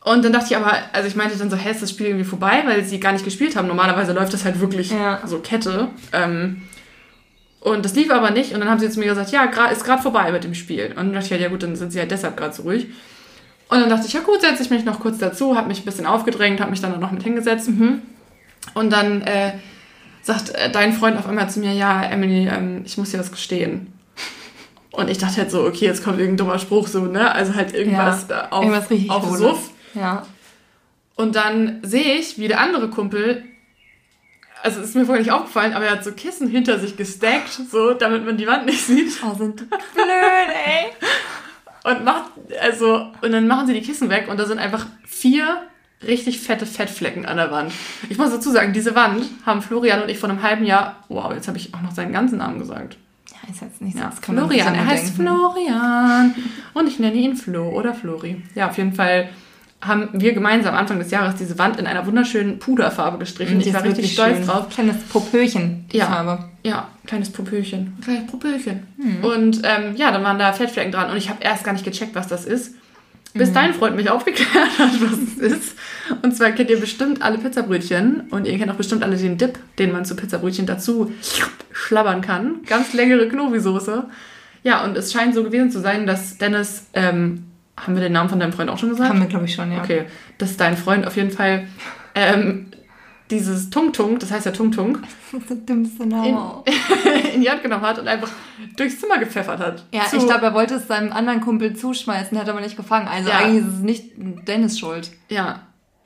Und dann dachte ich aber, also ich meinte dann so, hä, ist das Spiel irgendwie vorbei, weil sie gar nicht gespielt haben. Normalerweise läuft das halt wirklich Ja. so Kette. Ähm, und das lief aber nicht. Und dann haben sie zu mir gesagt, ja, ist gerade vorbei mit dem Spiel. Und dann dachte ich halt, ja gut, dann sind sie halt deshalb gerade so ruhig. Und dann dachte ich, ja gut, setze ich mich noch kurz dazu, habe mich ein bisschen aufgedrängt, habe mich dann noch mit hingesetzt. Und dann äh, sagt äh, dein Freund auf einmal zu mir, ja, Emily, ähm, ich muss dir was gestehen. Und ich dachte halt so, okay, jetzt kommt irgendein dummer Spruch so, ne? Also halt irgendwas Ja, äh, auf, irgendwas richtig auf Hohles. Suff. Ja. Und dann sehe ich, wie der andere Kumpel, also ist mir vorher nicht aufgefallen, aber er hat so Kissen hinter sich gestackt, so, damit man die Wand nicht sieht. Oh, sind blöd, ey. Und macht, also, und dann machen sie die Kissen weg und da sind einfach vier richtig fette Fettflecken an der Wand. Ich muss dazu sagen, diese Wand haben Florian und ich vor einem halben Jahr, wow, jetzt habe ich auch noch seinen ganzen Namen gesagt. Ja, ist jetzt nicht so. Ja, Florian, er heißt denken. Florian. Und ich nenne ihn Flo oder Flori. Ja, auf jeden Fall haben wir gemeinsam Anfang des Jahres diese Wand in einer wunderschönen Puderfarbe gestrichen. Ich war richtig stolz schön. drauf. Kleines Popöchen, die Ja. Farbe. Ja, kleines Popöchen. Kleines Popöchen. Und ähm, ja, dann waren da Fettflecken dran und ich habe erst gar nicht gecheckt, was das ist. Bis dein Freund mich aufgeklärt hat, was es ist. Und zwar kennt ihr bestimmt alle Pizzabrötchen und ihr kennt auch bestimmt alle den Dip, den man zu Pizzabrötchen dazu schlabbern kann. Ganz längere Knobi-Soße. Ja, und es scheint so gewesen zu sein, dass Dennis, ähm, haben wir den Namen von deinem Freund auch schon gesagt? Haben wir, glaube ich, schon, ja. Okay, dass dein Freund auf jeden Fall ähm, dieses Tung-Tung, das heißt ja Tung-Tung, Das ist der dümmste Name. in die Hand genommen hat und einfach durchs Zimmer gepfeffert hat. Ja, Zu- ich glaube, er wollte es seinem anderen Kumpel zuschmeißen, hat aber nicht gefangen. Also Ja. eigentlich ist es nicht Dennis schuld. Ja.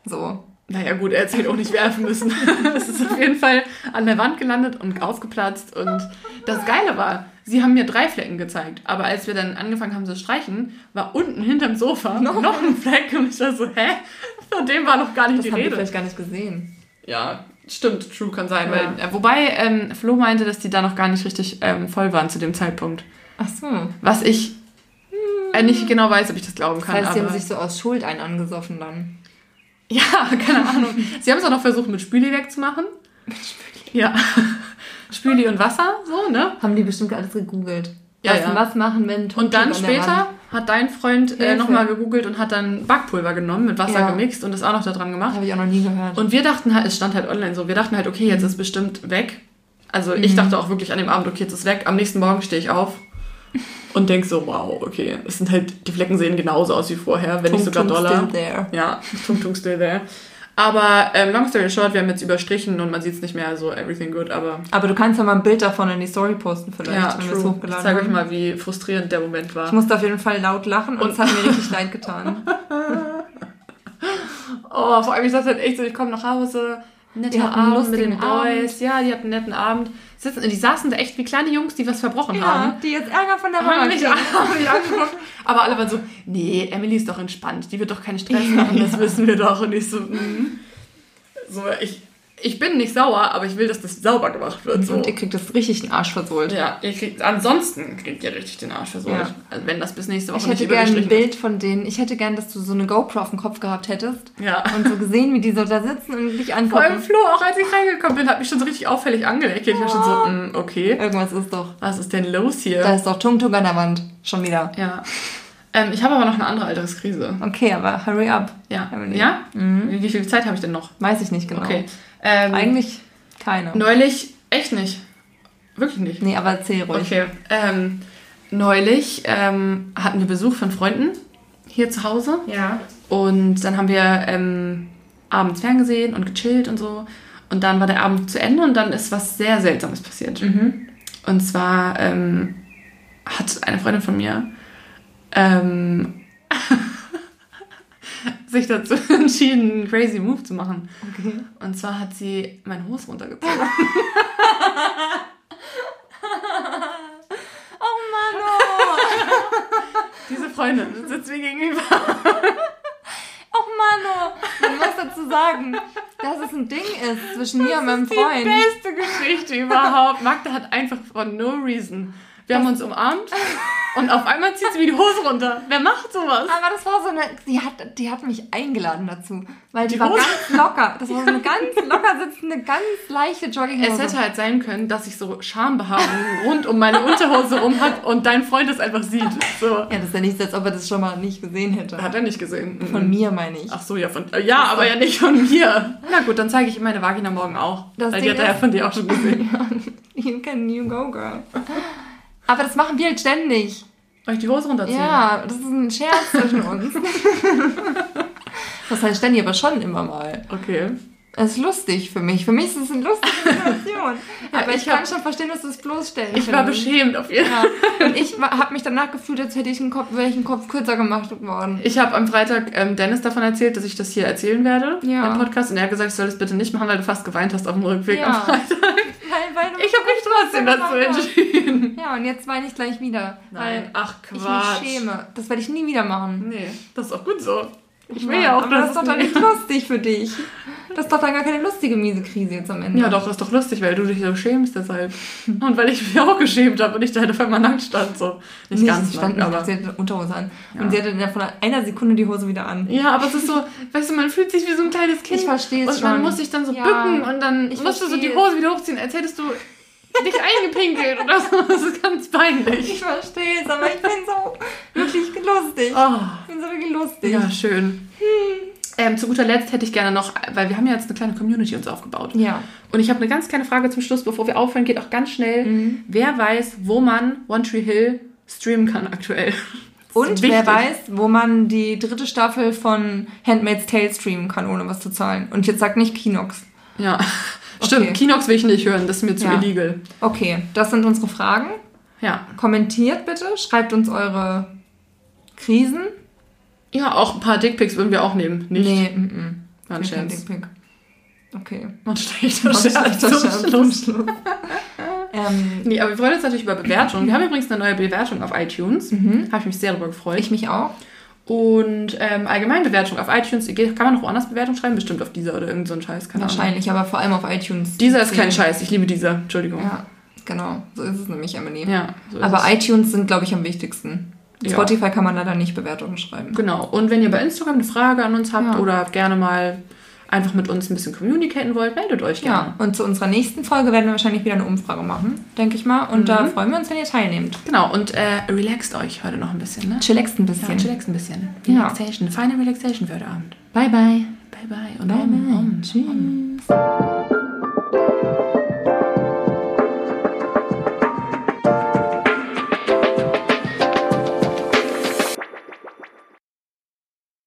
So. Naja, gut, er hätte auch nicht werfen müssen. es ist auf jeden Fall an der Wand gelandet und aufgeplatzt. Und das Geile war, sie haben mir drei Flecken gezeigt. Aber als wir dann angefangen haben zu streichen, war unten hinterm Sofa noch, ein Fleck. Und ich war so, hä? Von dem war noch gar nicht Das die haben Rede. vielleicht gar nicht gesehen. Ja, stimmt, true kann sein. Ja. Weil, äh, wobei ähm, Flo meinte, dass die da noch gar nicht richtig ähm, voll waren zu dem Zeitpunkt. Ach so. Was ich äh, nicht genau weiß, ob ich das glauben Das kann. heißt, sie haben sich so aus Schuld einen angesoffen dann. Ja, keine Ahnung. Sie haben es auch noch versucht, mit Spüli wegzumachen. Ja. Spüli und Wasser, so, ne? Haben die bestimmt alles gegoogelt. Ja, was, ja. was machen, wenn Und dann später hat dein Freund äh, nochmal gegoogelt und hat dann Backpulver genommen, mit Wasser Ja. gemixt und das auch noch da dran gemacht. Habe ich auch noch nie gehört. Und wir dachten halt, es stand halt online so, wir dachten halt, okay, jetzt ist bestimmt weg. Also ich dachte auch wirklich an dem Abend, okay, jetzt ist weg. Am nächsten Morgen stehe ich auf und denk so, wow, okay, es sind halt, die Flecken sehen genauso aus wie vorher, wenn nicht sogar Tung doller. still there. Ja, Tung Tung still there. Aber ähm, long story short, wir haben jetzt überstrichen und man sieht es nicht mehr, so everything good, aber Aber du kannst ja mal ein Bild davon in die Story posten vielleicht, ja, wenn wir es true. Ich hochgeladen zeige euch mal, wie frustrierend der Moment war. Ich musste auf jeden Fall laut lachen und, Und- es hat mir richtig leid getan. Oh, vor allem, ich dachte halt echt so, ich komme nach Hause, netter Abend mit den lustigen Abend. Boys. Ja, die hatten einen netten Abend. Sitzen, die saßen da echt wie kleine Jungs, die was verbrochen haben. die jetzt Ärger von der Mama Haben mich, kriegen. haben mich angeguckt. Aber alle waren so, nee, Emily ist doch entspannt, die wird doch keinen Stress machen, das wissen wir doch. Und ich so, mm. so ich, ich bin nicht sauer, aber ich will, dass das sauber gemacht wird. So. Und ihr kriegt das richtig den Arsch versohlt. ja, ihr kriegt, ansonsten kriegt ihr richtig den Arsch versohlt. Ja. Also wenn das bis nächste Woche Ich hätte nicht gerne ein Bild von denen. Ich hätte gern, dass du so eine GoPro auf dem Kopf gehabt hättest. Ja. Und so gesehen, wie die so da sitzen und dich Vor allem angucken. Flo, auch als ich reingekommen bin, hat mich schon so richtig auffällig angeleckt. Ich war schon so, mm, okay, Irgendwas ist doch. was ist denn los hier? Da ist doch Tung Tung an der Wand. Schon wieder. ja. Ähm, ich habe aber noch eine andere Alterskrise. Okay, aber hurry up. Ja. Emily. Ja? Wie, wie viel Zeit habe ich denn noch? Weiß ich nicht genau. Okay. Ähm, Eigentlich keine. Neulich, echt nicht. Wirklich nicht. Nee, aber erzähl ruhig. Okay. Ähm, neulich ähm, hatten wir Besuch von Freunden hier zu Hause. Ja. Und dann haben wir ähm, abends ferngesehen und gechillt und so. Und dann war der Abend zu Ende und dann ist was sehr Seltsames passiert. Und zwar ähm, hat eine Freundin von mir ähm, sich dazu entschieden, einen crazy Move zu machen. Okay. Und zwar hat sie meine Hose runtergezogen. Oh Mann, oh. Diese Freundin sitzt mir gegenüber. Oh Mann, oh. Man muss dazu sagen, dass es ein Ding ist zwischen mir und meinem Die Freund. beste Geschichte überhaupt. Magda hat einfach for no reason. Wir haben uns umarmt und auf einmal zieht sie mir die Hose runter. Wer macht sowas? Aber das war so eine, die hat, die hat mich eingeladen dazu, weil die, Die war Hose? ganz locker. Das war so eine ganz locker sitzende, ganz leichte Jogginghose. Es hätte halt sein können, dass ich so Schambehaarung rund um meine Unterhose rum hat und dein Freund es einfach sieht. So. ja, das ist ja nicht, so, als ob er das schon mal nicht gesehen hätte. Hat er nicht gesehen. Von mir meine ich. Ach so, ja, von, ja, aber ja nicht von mir. Na gut, dann zeige ich ihm meine Vagina morgen auch. Das weil die hat er ja von dir auch schon gesehen. You can you go, girl. Aber das machen wir halt ständig. Ich die Hose runterziehen? Ja, das ist ein Scherz zwischen uns. Das heißt ständig, aber schon immer mal. Okay. Es ist lustig für mich. Für mich ist es eine lustige Situation. Ja, aber ich, kann hab- schon verstehen, dass du es bloßstellen Ich war beschämt auf jeden Fall. Ja. Und ich habe mich danach gefühlt, als hätte ich einen Kopf, wäre ich einen Kopf kürzer gemacht worden. Ich habe am Freitag ähm, Dennis davon erzählt, dass ich das hier erzählen werde Ja. im Podcast. Und er hat gesagt, ich soll das bitte nicht machen, weil du fast geweint hast auf dem Rückweg am Ja. Freitag. Weil, du Ich habe mich trotzdem dazu entschieden. Ja, und jetzt weine ich gleich wieder. Nein, ach weil Quatsch. ich mich schäme. Das werde ich nie wieder machen. Nee, das ist auch gut so. Ich will ja auch, aber das ist doch dann nicht lustig für dich. Das ist doch dann gar keine lustige miese Krise jetzt am Ende. Ja, doch, das ist doch lustig, weil du dich so schämst deshalb. Und weil ich mich auch geschämt habe und ich da halt auf einmal nackt stand. So. Nicht, ganz ich stand nackt, nicht, aber... sie hatte eine Unterhose an. Ja. Und sie hatte dann von einer Sekunde die Hose wieder an. Ja, aber es ist so, weißt du, man fühlt sich wie so ein kleines Kind. Ich verstehe es Und man schon. muss sich dann so Ja, bücken und dann ich musst du so die Hose wieder hochziehen, als hättest du dich eingepinkelt oder so. Das ist ganz peinlich. Ich verstehe es, aber ich bin so wirklich lustig. Oh. Ich bin so wirklich lustig. Ja, schön. Ähm, zu guter Letzt hätte ich gerne noch, weil wir haben ja jetzt eine kleine Community uns aufgebaut. Ja. Und ich habe eine ganz kleine Frage zum Schluss, bevor wir aufhören, geht auch ganz schnell. Mhm. Wer weiß, wo man One Tree Hill streamen kann aktuell? Und wer weiß, wo man die dritte Staffel von Handmaid's Tale streamen kann, ohne was zu zahlen. Und jetzt sagt nicht Kinox. Ja, stimmt. Kinox will ich nicht hören, das ist mir zu Ja. illegal. Okay, das sind unsere Fragen. Ja. Kommentiert bitte, schreibt uns eure Krisen. Ja, auch ein paar Dickpics würden wir auch nehmen. Nicht? Nee, mm, mm. War ein Scherz. Dickpic. Okay. Ein schlechter Scherz das Scherz Schluss? ähm, Nee, aber wir freuen uns natürlich über Bewertungen. Wir haben übrigens eine neue Bewertung auf iTunes. Habe ich mich sehr darüber gefreut. Mhm. ich mich auch. Und ähm, allgemein Bewertung auf iTunes. Kann man noch woanders Bewertung schreiben? Bestimmt auf dieser oder irgend so ein Scheiß. Keine Ahnung. Wahrscheinlich, aber vor allem auf iTunes. Dieser ist kein Scheiß. Ich liebe dieser. Entschuldigung. Ja, genau. So ist es nämlich, Emily. Ja, so aber es. iTunes sind, glaube ich, am wichtigsten. Ja. Spotify kann man leider nicht Bewertungen schreiben. Genau. Und wenn ihr bei Instagram eine Frage an uns habt Ja. oder gerne mal einfach mit uns ein bisschen communicaten wollt, meldet euch gerne. Ja, und zu unserer nächsten Folge werden wir wahrscheinlich wieder eine Umfrage machen, denke ich mal. Und da freuen wir uns, wenn ihr teilnehmt. Genau. Und äh, relaxt euch heute noch ein bisschen, ne? Chillaxt ein Ja, bisschen. chillax ein bisschen. Ja. Relaxation. Feine Relaxation für heute Abend. bye, bye. Bye bye und Bye, om, bye. om, Tschüss.